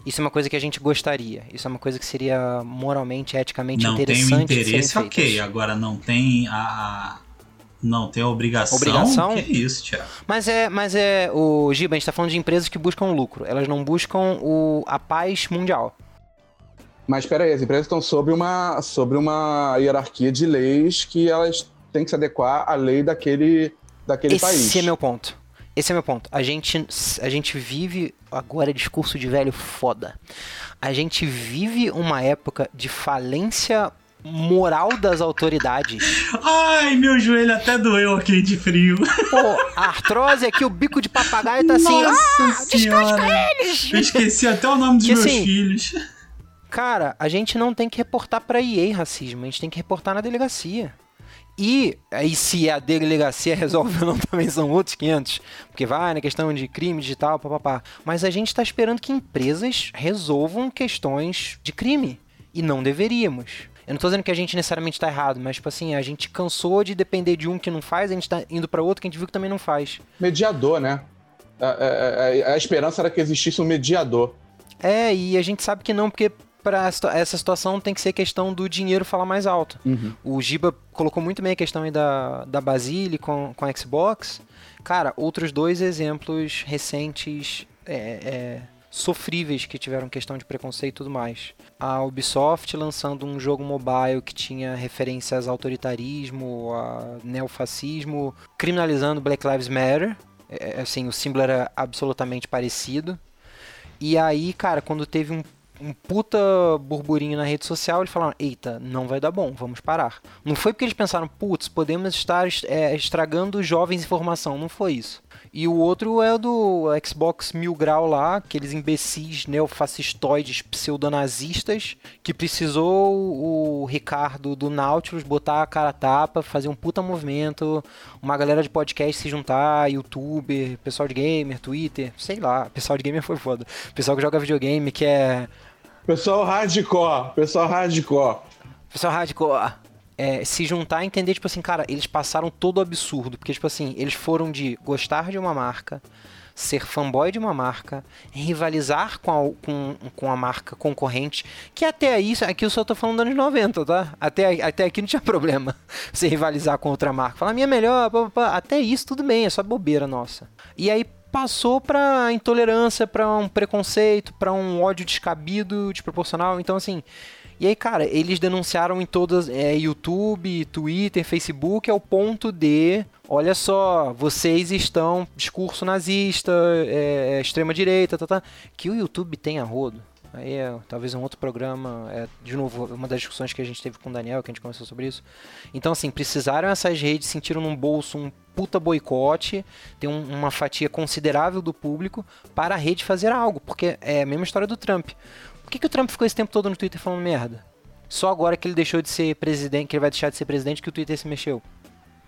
C: Isso é uma coisa que a gente gostaria. Isso é uma coisa que seria moralmente, eticamente
D: Não tem o
C: interessante de serem
D: interesse, ok. Agora não tem a. Não tem a obrigação.
C: Obrigação?
D: Que é isso, Thiago.
C: Mas é, mas é o Giba, a gente tá falando de empresas que buscam lucro. Elas não buscam o, a paz mundial.
E: Mas peraí, as empresas estão sob uma, sobre uma hierarquia de leis que elas têm que se adequar à lei daquele, daquele
C: Esse
E: país.
C: é meu ponto. Esse é meu ponto. A gente, a gente vive. Agora é discurso de velho foda. A gente vive uma época de falência moral das autoridades.
D: Ai, meu joelho até doeu aqui de frio.
C: Pô, a artrose aqui, o bico de papagaio tá assim.
D: Nossa
C: ah,
D: senhora.
C: eles!
D: Eu esqueci até o nome dos
C: Que
D: meus
C: assim,
D: filhos.
C: Cara, a gente não tem que reportar pra EA racismo, a gente tem que reportar na delegacia. E aí se a delegacia (laughs) resolve ou não também são outros 500, porque vai na questão de crime digital, papapá. Mas a gente tá esperando que empresas resolvam questões de crime e não deveríamos. Eu não tô dizendo que a gente necessariamente tá errado, mas tipo assim, a gente cansou de depender de um que não faz, a gente tá indo pra outro que a gente viu que também não faz.
E: Mediador, né? A, a- a- a esperança era que existisse um mediador.
C: É, e a gente sabe que não, porque para essa situação tem que ser questão do dinheiro falar mais alto. O Giba colocou muito bem a questão aí da, da Basile com, com a Xbox. Cara, outros dois exemplos recentes é, é, sofríveis que tiveram questão de preconceito e tudo mais. A Ubisoft lançando um jogo mobile que tinha referências ao autoritarismo, a neofascismo, criminalizando Black Lives Matter. É, assim, o símbolo era absolutamente parecido. E aí, cara, quando teve um, um puta burburinho na rede social, eles falaram: Eita, não vai dar bom, vamos parar. Não foi porque eles pensaram, putz, podemos estar é, estragando jovens informação. Não foi isso. E o outro é o do Xbox Mil Grau lá, aqueles imbecis neofascistoides pseudonazistas, que precisou o Ricardo do Nautilus botar a cara a tapa, fazer um puta movimento, uma galera de podcast se juntar, youtuber, pessoal de gamer, Twitter, sei lá, pessoal de gamer foi foda. Pessoal que joga videogame, que é.
E: Pessoal hardcore, pessoal hardcore.
C: Pessoal hardcore é, se juntar e entender, tipo assim, cara, eles passaram todo o absurdo. Porque, tipo assim, eles foram de gostar de uma marca, ser fanboy de uma marca, rivalizar com a, com, com a marca concorrente, que até aí, aqui eu só tô falando dos anos 90, tá? Até, até aqui não tinha (laughs) problema você rivalizar com outra marca. Falar, minha melhor, pá, pá, até isso tudo bem, é só bobeira nossa. E aí passou para intolerância, para um preconceito, para um ódio descabido, desproporcional. Então, assim, e aí, cara, eles denunciaram em todas, é, YouTube, Twitter, Facebook, ao ponto de, olha só, vocês estão discurso nazista, é, extrema direita, tá, tá, que o YouTube tem a rodo. Aí é talvez um outro programa, é, de novo, uma das discussões que a gente teve com o Daniel, que a gente conversou sobre isso. Então, assim, precisaram essas redes, sentiram num bolso um puta boicote, tem um, uma fatia considerável do público para a rede fazer algo, porque é a mesma história do Trump. Por que, que o Trump ficou esse tempo todo no Twitter falando merda? Só agora que ele deixou de ser presidente, que ele vai deixar de ser presidente, que o Twitter se mexeu.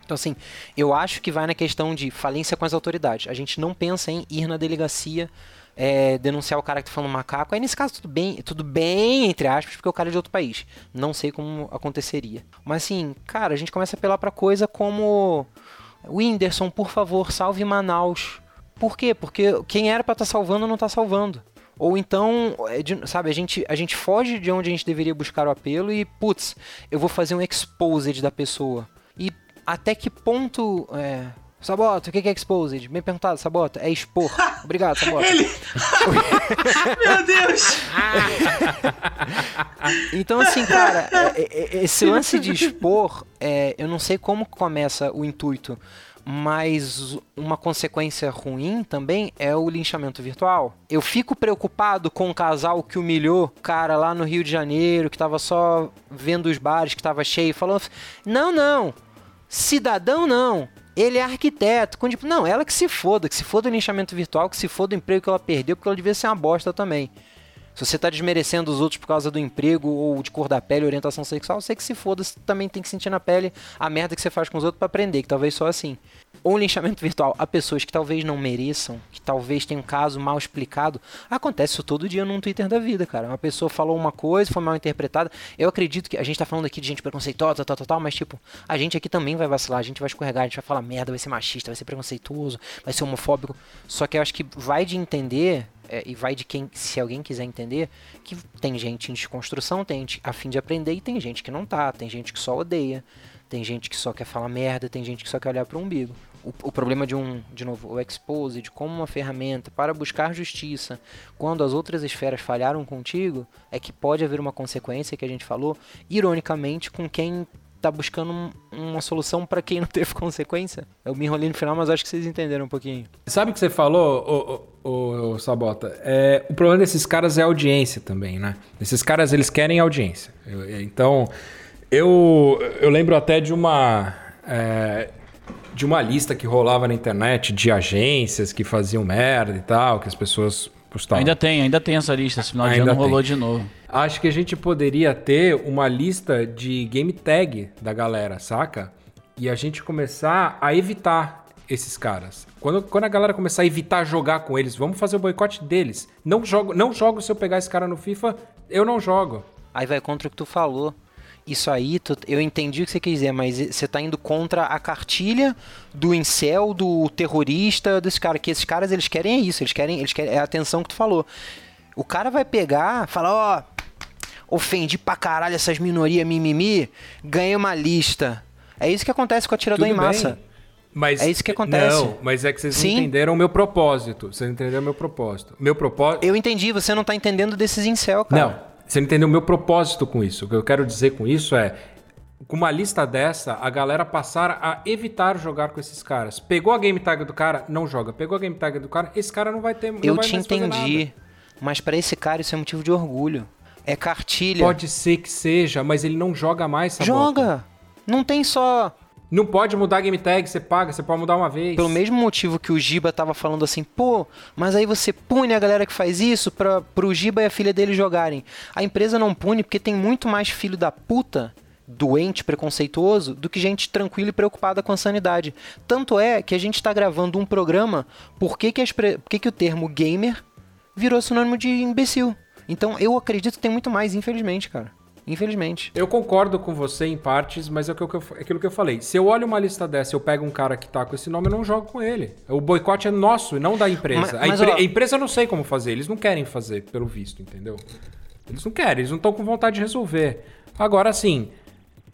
C: Então, assim, eu acho que vai na questão de falência com as autoridades. A gente não pensa em ir na delegacia é, denunciar o cara que tá falando macaco. Aí, nesse caso, tudo bem, tudo bem, entre aspas, porque o cara é de outro país. Não sei como aconteceria. Mas, assim, cara, a gente começa a apelar pra coisa como... Whindersson, por favor, salve Manaus. Por quê? Porque quem era para estar tá salvando não tá salvando. Ou então, é sabe, a gente, a gente foge de onde a gente deveria buscar o apelo e, putz, eu vou fazer um exposed da pessoa. E até que ponto. É... Sabota, o que é exposed? Bem perguntado, Sabota. É expor. (laughs) Obrigado, Sabota. Ele... (laughs)
D: Meu Deus!
C: então, assim, cara, é, é, esse lance de expor, é, eu não sei como começa o intuito, mas uma consequência ruim também é o linchamento virtual. Eu fico preocupado com o casal que humilhou cara lá no Rio de Janeiro, que tava só vendo os bares que tava cheio, falando: "Não, não. Cidadão não. Ele é arquiteto. Com, tipo, não, ela que se foda, que se foda o linchamento virtual, que se foda o emprego que ela perdeu, porque ela devia ser uma bosta também. Se você está desmerecendo os outros por causa do emprego ou de cor da pele, orientação sexual, você que se foda, você também tem que sentir na pele a merda que você faz com os outros para aprender, que talvez só assim. Ou um linchamento virtual a pessoas que talvez não mereçam, que talvez tenham um caso mal explicado. Acontece isso todo dia num Twitter da vida, cara. Uma pessoa falou uma coisa, foi mal interpretada. Eu acredito que a gente tá falando aqui de gente preconceituosa, tal, tal, tal, mas tipo, a gente aqui também vai vacilar, a gente vai escorregar, a gente vai falar merda, vai ser machista, vai ser preconceituoso, vai ser homofóbico. Só que eu acho que vai de entender é, e vai de quem, se alguém quiser entender, que tem gente em desconstrução, tem gente a fim de aprender e tem gente que não tá, tem gente que só odeia, tem gente que só quer falar merda, tem gente que só quer olhar para o umbigo. O, problema de um, de novo, o expose, de como uma ferramenta para buscar justiça, quando as outras esferas falharam contigo, é que pode haver uma consequência que a gente falou, ironicamente, com quem tá buscando um, uma solução para quem não teve (laughs) consequência. Eu me enrolei no final, mas acho que vocês entenderam um pouquinho.
A: Sabe o que você falou, Sabota? É, o problema desses caras é audiência também, né? Esses caras, eles querem audiência. Eu, então, eu, eu lembro até de uma... É, de uma lista que rolava na internet de agências que faziam merda e tal, que as pessoas postavam.
B: Ainda tem, ainda tem essa lista. Esse final de ano rolou de novo.
A: Acho que a gente poderia ter uma lista de game tag da galera, saca? E a gente começar a evitar esses caras. Quando, quando a galera começar a evitar jogar com eles, vamos fazer o boicote deles. Não jogo, não jogo se eu pegar esse cara no FIFA, eu não jogo.
C: Aí vai contra o que tu falou. Isso aí, tu, eu entendi o que você quer dizer, mas você tá indo contra a cartilha do incel, do terrorista, desse cara. Que esses caras, eles querem é isso, eles querem, eles querem é a atenção que tu falou. O cara vai pegar, falar, ó, oh, ofendi pra caralho essas minorias mimimi, ganhei uma lista. É isso que acontece com a tirador em massa. Bem.
A: Mas,
C: é isso que acontece.
A: Não, mas é que vocês Sim. não entenderam o meu propósito. Vocês entenderam o meu propósito. Meu propósito.
C: Eu entendi, você não tá entendendo desses incel, cara.
A: Não, você não entendeu o meu propósito com isso. O que eu quero dizer com isso é. Com uma lista dessa, a galera passar a evitar jogar com esses caras. Pegou a game tag do cara, não joga. Pegou a game tag do cara, esse cara não vai ter. Não
C: eu
A: vai
C: te entendi. Mas para esse cara isso é motivo de orgulho. É cartilha.
A: Pode ser que seja, mas ele não joga mais,
C: Sabota. Joga! Não tem só
A: Não pode mudar a game tag, você paga, você pode mudar uma vez.
C: Pelo mesmo motivo que o Giba tava falando assim, pô, mas aí você pune a galera que faz isso pra, pro Giba e a filha dele jogarem. A empresa não pune porque tem muito mais filho da puta, doente, preconceituoso, do que gente tranquila e preocupada com a sanidade. Tanto é que a gente tá gravando um programa, por que, que, as por que, que o termo gamer virou sinônimo de imbecil? Então eu acredito que tem muito mais, infelizmente, cara. Infelizmente.
A: Eu concordo com você em partes, mas é aquilo que, eu, é aquilo que eu falei. Se eu olho uma lista dessa eu pego um cara que tá com esse nome, eu não jogo com ele. O boicote é nosso e não da empresa.
C: Mas-
A: a,
C: mas,
A: empre-
C: ó-
A: a empresa eu não sei como fazer, eles não querem fazer, pelo visto, entendeu? Eles não querem, eles não estão com vontade de resolver. Agora, sim,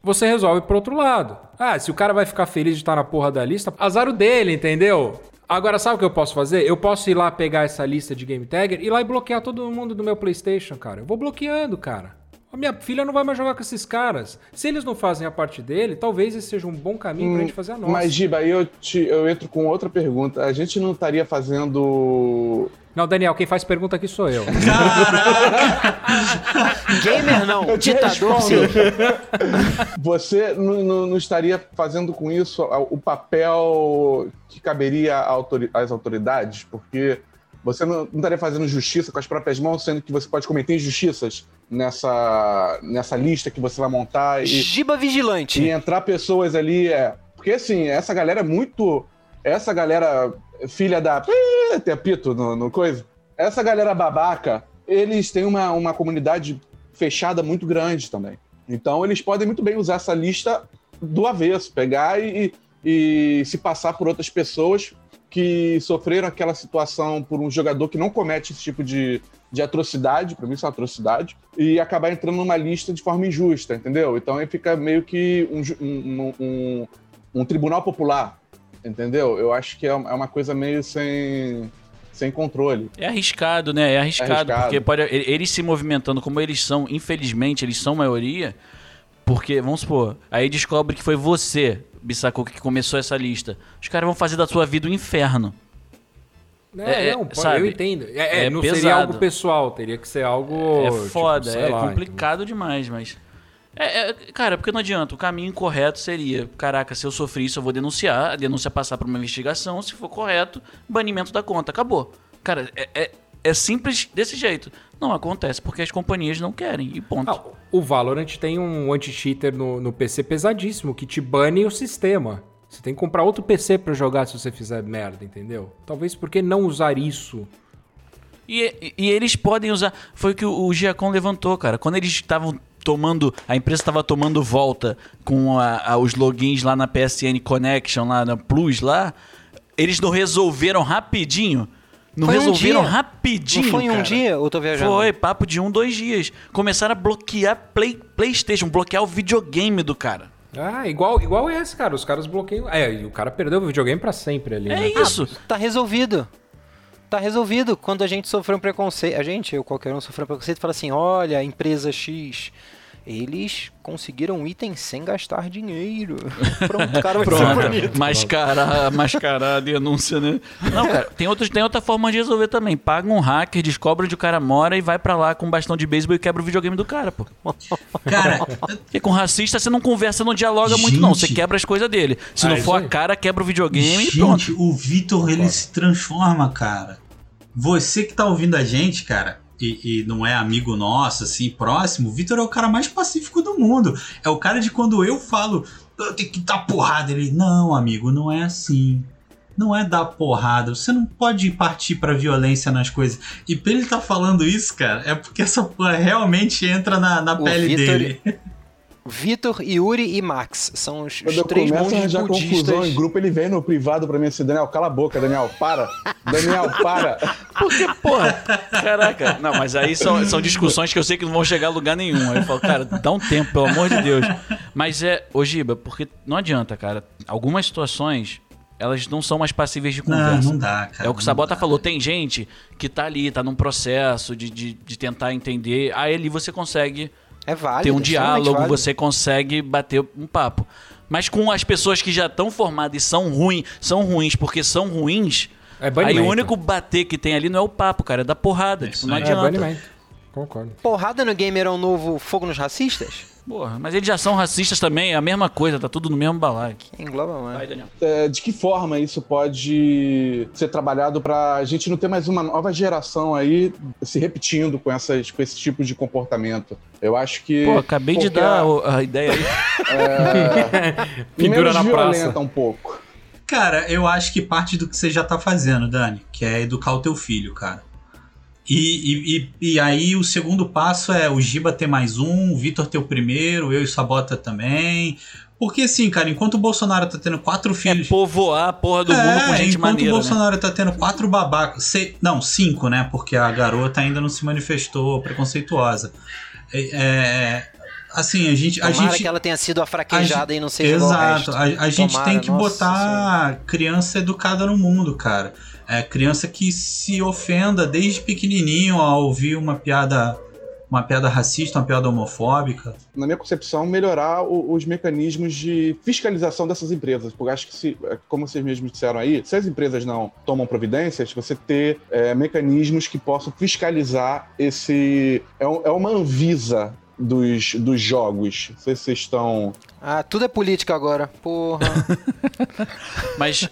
A: você resolve pro outro lado. Ah, se o cara vai ficar feliz de estar na porra da lista, azar o dele, entendeu? Agora, sabe o que eu posso fazer? Eu posso ir lá pegar essa lista de Game Tagger e ir lá e bloquear todo mundo do meu PlayStation, cara. Eu vou bloqueando, cara. A minha filha não vai mais jogar com esses caras. Se eles não fazem a parte dele, talvez esse seja um bom caminho pra gente fazer a nossa.
E: Mas, Giba, aí eu, te, eu entro com outra pergunta. A gente não estaria fazendo.
A: Não, Daniel, quem faz pergunta aqui sou eu. (laughs)
C: Gamer não, (laughs)
E: Eu
C: ditador sim. (laughs)
E: Você não, não- não estaria fazendo com isso o papel que caberia às autoridades? Porque você não, não estaria fazendo justiça com as próprias mãos, sendo que você pode cometer injustiças nessa, nessa lista que você vai montar e,
C: Giba vigilante.
E: e entrar pessoas ali. É, porque assim, essa galera é muito. Essa galera, filha da. Tem apito no, no coisa. Essa galera babaca, eles têm uma, uma comunidade fechada muito grande também. Então eles podem muito bem usar essa lista do avesso, pegar e, e se passar por outras pessoas que sofreram aquela situação por um jogador que não comete esse tipo de, de atrocidade, pra mim isso é uma atrocidade, e acabar entrando numa lista de forma injusta, entendeu? Então aí fica meio que um, um, um, um tribunal popular, entendeu? Eu acho que é uma é uma coisa meio sem, sem controle.
B: É arriscado, né? É arriscado,
E: arriscado.
B: porque pode, eles se movimentando como eles são, infelizmente, eles são maioria, porque, vamos supor, aí descobre que foi você, Bissaco, que começou essa lista. Os caras vão fazer da sua vida um inferno.
A: É,
B: É,
A: não,
B: sabe?
A: eu entendo. É, é,
B: É
A: não seria
B: pesado.
A: algo pessoal, teria que ser algo.
B: é
A: tipo,
B: foda,
A: sei
B: é
A: lá,
B: complicado demais, mas. É, é, cara, porque não adianta. O caminho correto seria: caraca, se eu sofri isso, eu vou denunciar. A denúncia passar por uma investigação. Se for correto, banimento da conta. Acabou. Cara, é, é, simples desse jeito. Não acontece porque as companhias não querem. E ponto.
A: Ah, o Valorant tem um anti-cheater no, no PC pesadíssimo que te bane o sistema. Você tem que comprar outro PC pra jogar se você fizer merda, entendeu? Talvez por que não usar isso?
B: E, e- e eles podem usar. Foi o que o, o Giacom levantou, cara. Quando eles estavam tomando. A empresa estava tomando volta com a- a- os logins lá na PSN Connection, lá na Plus lá. Eles não resolveram rapidinho. Não
C: Foi um
B: resolveram
C: dia.
B: rapidinho.
C: Não foi em um
B: cara.
C: dia? Eu tô viajando.
B: Foi, papo de um, dois dias. Começaram a bloquear Play, PlayStation, bloquear o videogame do cara.
A: Ah, igual, igual esse, cara. Os caras bloqueiam. É, e o cara perdeu o videogame pra sempre ali.
B: É
A: né?
B: isso.
C: Tá resolvido. Tá resolvido. Quando a gente sofreu um preconceito, a gente, eu qualquer um sofreu um preconceito, fala assim: olha, empresa X, eles conseguiram um item sem gastar dinheiro. (laughs) Pronto, o cara vai bonito.
B: Pronto, mascarar, mascarar a denúncia, né? Não, cara, tem, outros, tem outra forma de resolver também. Paga um hacker, descobre onde o cara mora e vai pra lá com um bastão de beisebol e quebra o videogame do cara, pô.
D: Cara,
B: Porque com racista você não conversa, não dialoga muito, não. Você
D: Gente.
B: quebra as coisas dele. Se
A: Ah,
B: não for a cara, quebra o videogame e pronto.
D: gente, o Vitor ele se transforma, cara. Você que tá ouvindo a gente, cara, e, e não é amigo nosso, assim, próximo, o Vitor é o cara mais pacífico do mundo. É o cara de quando eu falo, eu tenho que dar porrada. Ele, não, amigo, não é assim. Não é dar porrada. Você não pode partir pra violência nas coisas. E pra ele tá falando isso, cara, é porque essa porra realmente entra na, na
C: O
D: pele
C: Vitor-
D: dele. (laughs)
C: Vitor, Yuri e Max são os,
E: Quando
C: os
E: eu
C: três monges
E: confusão em
C: budistas.
E: grupo, ele vem no privado pra mim assim, Daniel, cala a boca, Daniel, para. Daniel, para. (laughs)
B: Porque, porra, caraca. Não, mas aí são, são discussões que eu sei que não vão chegar a lugar nenhum. Aí eu falo, cara, dá um tempo, pelo amor de Deus. Mas é, ô Giba, porque não adianta, cara. Algumas situações, elas não são mais passíveis de
D: Não,
B: conversa.
D: não dá, cara.
B: É o que o
D: não
B: Sabota
D: dá.
B: falou. Tem gente que tá ali, tá num processo de, de, de tentar entender. Aí ali você consegue
C: É válido.
B: ter um diálogo,
C: válido.
B: você consegue bater um papo. Mas com as pessoas que já estão formadas e são ruins, são ruins porque são ruins.
A: É
B: Aí o único bater que tem ali não é o papo, cara, é da porrada.
D: É
B: tipo, não.
A: É
B: adianta.
A: banimento. Concordo.
C: Porrada no gamer é um novo fogo nos racistas?
B: Porra, mas eles já são racistas também, é a mesma coisa, tá tudo no mesmo balaio.
C: Engloba mais.
B: Vai, Daniel.
E: É, de que forma isso pode ser trabalhado para a gente não ter mais uma nova geração aí se repetindo com, essas, com esse tipo de comportamento? Eu acho que.
B: Pô, acabei de dar o- a ideia aí.
E: É, (laughs) menos
A: na praça.
E: um pouco.
D: Cara, eu acho que parte do que você já tá fazendo, Dani, que é educar o teu filho, cara. E, e, e, aí o segundo passo é o Giba ter mais um, o Vitor ter o primeiro, eu e Sabota também. Porque assim, cara, enquanto o Bolsonaro tá tendo quatro
B: É
D: filhos.
B: povoar a porra do mundo
D: É,
B: com gente
D: enquanto
B: maneira,
D: o
B: né?
D: Bolsonaro tá tendo quatro babacas. não, cinco, né? Porque a garota ainda não se manifestou preconceituosa. É, é, assim, a gente. A
C: Tomara
D: gente
C: que ela tenha sido a fraquejada e não seja
D: Exato. A, a gente
C: Tomara,
D: tem que
C: nossa
D: botar criança educada no mundo, cara. É criança que se ofenda desde pequenininho ao ouvir uma piada, uma piada racista, uma piada homofóbica.
E: na minha concepção, melhorar o- os mecanismos de fiscalização dessas empresas. Porque acho que, se, é, como vocês mesmos disseram aí, se as empresas não tomam providências, você ter é, mecanismos que possam fiscalizar esse. É, é uma Anvisa dos, dos jogos. Não sei se vocês estão.
C: Ah, tudo é política agora. Porra. (laughs)
B: Mas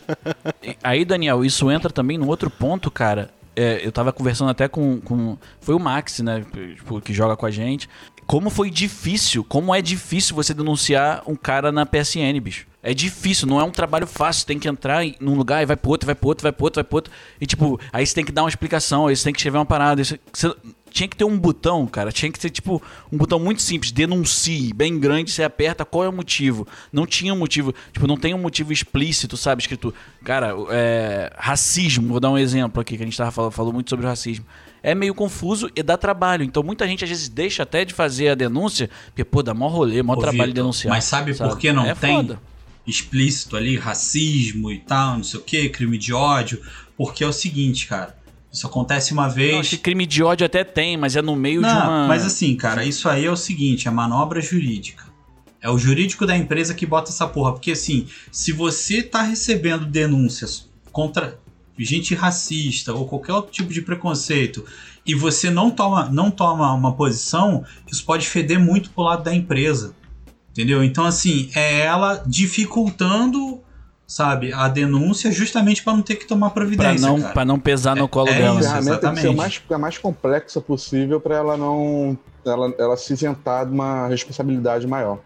B: aí, Daniel, isso entra também num outro ponto, cara. É, eu tava conversando até com, com. Foi o Max, né? tipo, que joga com a gente. Como foi difícil, como é difícil você denunciar um cara na PSN, bicho. É difícil, não é um trabalho fácil. Tem que entrar em- num lugar e vai pro outro, vai pro outro, vai pro outro, vai pro outro. E tipo, aí você tem que dar uma explicação, aí você tem que escrever uma parada. você- tinha que ter um botão, cara. Tinha que ter, tipo, um botão muito simples, denuncie, bem grande, você aperta qual é o motivo. Não tinha um motivo, tipo, não tem um motivo explícito, sabe? Escrito, cara, é, racismo, vou dar um exemplo aqui, que a gente tava falando, falou muito sobre racismo. É meio confuso e dá trabalho. Então muita gente às vezes deixa até de fazer a denúncia, porque, pô, dá mó rolê, mó
D: Ô,
B: trabalho
D: Vitor,
B: denunciar.
D: Mas sabe, por que não
B: É
D: tem
B: foda.
D: explícito ali, racismo e tal, não sei o que, crime de ódio? Porque é o seguinte, cara. Isso acontece uma vez.
B: Não, acho que crime de ódio até tem, mas é no meio de
D: Não,
B: uma.
D: mas assim, cara, isso aí é o seguinte, é manobra jurídica. É o jurídico da empresa que bota essa porra. Porque assim, se você tá recebendo denúncias contra gente racista ou qualquer outro tipo de preconceito e você não toma, não toma uma posição, isso pode feder muito pro lado da empresa. Entendeu? Então, assim, é ela dificultando, sabe, a denúncia justamente para não ter que tomar providência.
B: não,
D: cara.
B: pra não pesar no colo
D: é
B: dela.
E: A ferramenta tem que ser
D: exatamente.
E: mais, a mais complexa possível para ela não. Ela, ela se isentar de uma responsabilidade maior.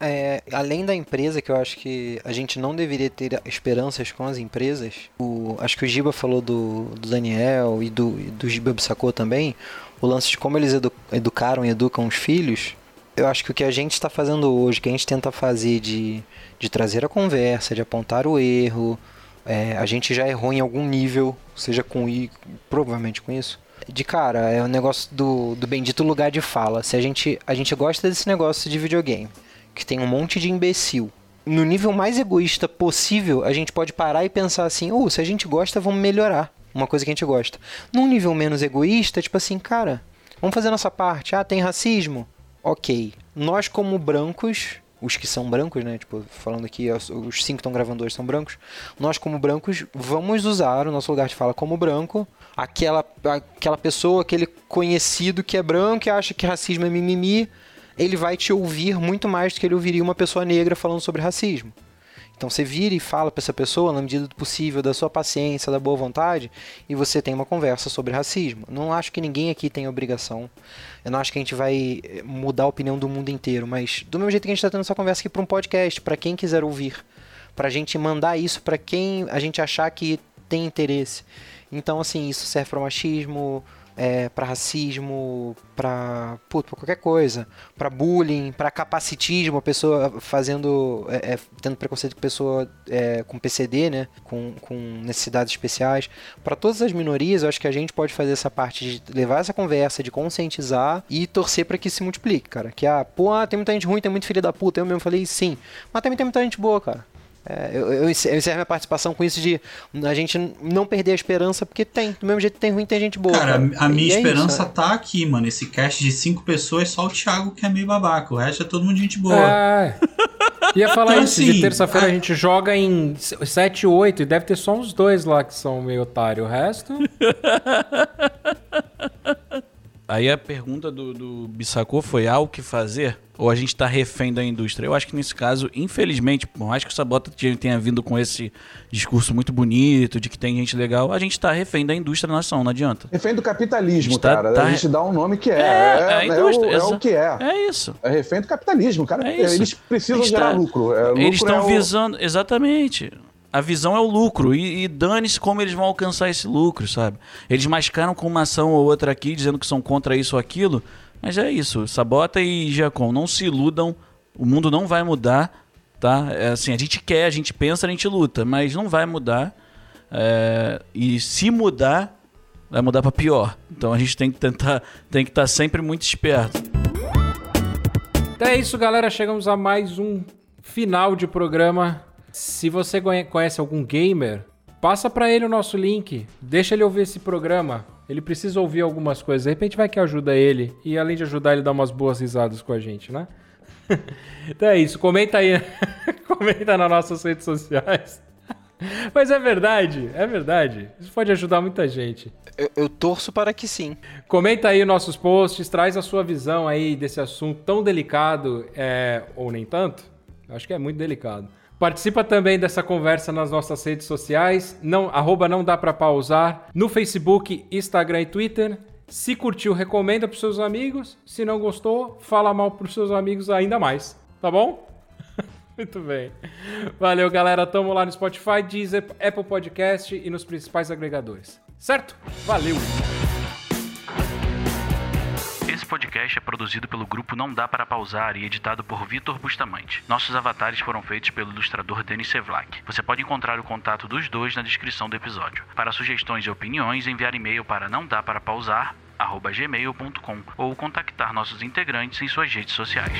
C: É, além da empresa, que eu acho que a gente não deveria ter esperanças com as empresas, o- acho que o Giba falou do, do Daniel e do, e do Giba Bissacô também, o lance de como eles edu- educaram e educam os filhos, eu acho que o que a gente está fazendo hoje, que a gente tenta fazer de, de trazer a conversa, de apontar o erro, é, a gente já errou em algum nível, seja com i, provavelmente com isso. De cara, é o negócio do, do bendito lugar de fala. Se a gente, a gente gosta desse negócio de videogame, que tem um monte de imbecil. No nível mais egoísta possível, a gente pode parar e pensar assim: oh, se a gente gosta, vamos melhorar. Uma coisa que a gente gosta. Num nível menos egoísta, tipo assim, cara, vamos fazer nossa parte. Ah, tem racismo? Ok. Nós, como brancos, os que são brancos, né? Tipo, falando aqui, os cinco que estão gravando hoje são brancos. Nós, como brancos, vamos usar o nosso lugar de fala como branco. Aquela, aquela pessoa, aquele conhecido que é branco e acha que racismo é mimimi, ele vai te ouvir muito mais do que ele ouviria uma pessoa negra falando sobre racismo. Então você vira e fala para essa pessoa, na medida do possível, da sua paciência, da boa vontade, e você tem uma conversa sobre racismo. Não acho que ninguém aqui tem obrigação. Eu não acho que a gente vai eh, mudar a opinião do mundo inteiro, mas do mesmo jeito que a gente está tendo essa conversa aqui para um podcast, para quem quiser ouvir, para a gente mandar isso para quem a gente achar que tem interesse. Então, assim, isso serve para machismo, é, para racismo, para qualquer coisa, para bullying, para capacitismo, a pessoa fazendo, é, é, tendo preconceito com pessoa é, com PCD, né, com, com necessidades especiais, para todas as minorias, eu acho que a gente pode fazer essa parte de levar essa conversa, de conscientizar e torcer para que se multiplique, cara. Que ah, pô, ah, tem muita gente ruim, tem muito filho da puta. Eu mesmo falei sim, mas também tem muita gente boa, cara. É, eu, eu encer- eu encerro minha participação com isso de a gente não perder a esperança, porque tem. Do mesmo jeito que tem ruim, tem gente boa.
D: Cara, a minha
C: E é
D: esperança
C: isso, né?
D: tá aqui, mano. Esse cast de cinco pessoas, só o Thiago que é meio babaca. O resto é todo mundo gente boa.
A: É. Ia (laughs) falar
D: Então,
A: isso,
D: assim,
A: de terça-feira a
D: a-
A: gente joga em 7 8 e deve ter só uns dois lá que são meio otário. O resto. (laughs)
B: Aí a pergunta do, do Bissacô foi: há o que fazer? Ou a gente tá refém da indústria? Eu acho que nesse caso, infelizmente, por mais que o Sabota tenha vindo com esse discurso muito bonito, de que tem gente legal, a gente tá refém da indústria nação, não adianta.
E: Refém do capitalismo,
B: tá-
E: cara.
B: tá-
E: A gente dá um nome que é.
B: É,
E: É,
B: é a
E: é o, é o que é.
B: É isso.
E: É refém do capitalismo, cara.
B: É.
E: Eles precisam
B: A
E: gerar
B: tá-
E: lucro. É, lucro
B: Eles estão
E: é o-
B: visando. Exatamente. A visão é o lucro. E, e dane-se como eles vão alcançar esse lucro, sabe? Eles mascaram com uma ação ou outra aqui, dizendo que são contra isso ou aquilo. Mas é isso. Sabota e Giacom, não se iludam. O mundo não vai mudar, tá? É assim, a gente quer, a gente pensa, a gente luta, mas não vai mudar. É, e se mudar, vai mudar para pior. Então a gente tem que tentar, tem que estar sempre muito esperto.
A: Então é isso, galera. Chegamos a mais um final de programa. Se você conhe- conhece algum gamer, passa pra ele o nosso link. Deixa ele ouvir esse programa. Ele precisa ouvir algumas coisas. De repente vai que ajuda ele. E além de ajudar, ele dá umas boas risadas com a gente, né? (laughs) então é isso. Comenta aí. (laughs) Comenta nas nossas redes sociais. (laughs) Mas é verdade, é verdade. Isso pode ajudar muita gente.
C: Eu, eu torço para que sim.
A: Comenta aí nossos posts, traz a sua visão aí desse assunto tão delicado, é, ou nem tanto. Acho que é muito delicado. Participa também dessa conversa nas nossas redes sociais, não, arroba não dá pra pausar, no Facebook, Instagram e Twitter. Se curtiu, recomenda pros seus amigos. Se não gostou, fala mal pros seus amigos ainda mais. Tá bom? (laughs) Muito bem. Valeu, galera. Tamo lá no Spotify, Deezer, Apple Podcast e nos principais agregadores. Certo? Valeu!
B: Podcast é produzido pelo grupo Não Dá Para Pausar e editado por Vitor Bustamante. Nossos avatares foram feitos pelo ilustrador Denis Sevlak. Você pode encontrar o contato dos dois na descrição do episódio. Para sugestões e opiniões, enviar e-mail para não dá para pausar, arroba gmail.com ou contactar nossos integrantes em suas redes sociais.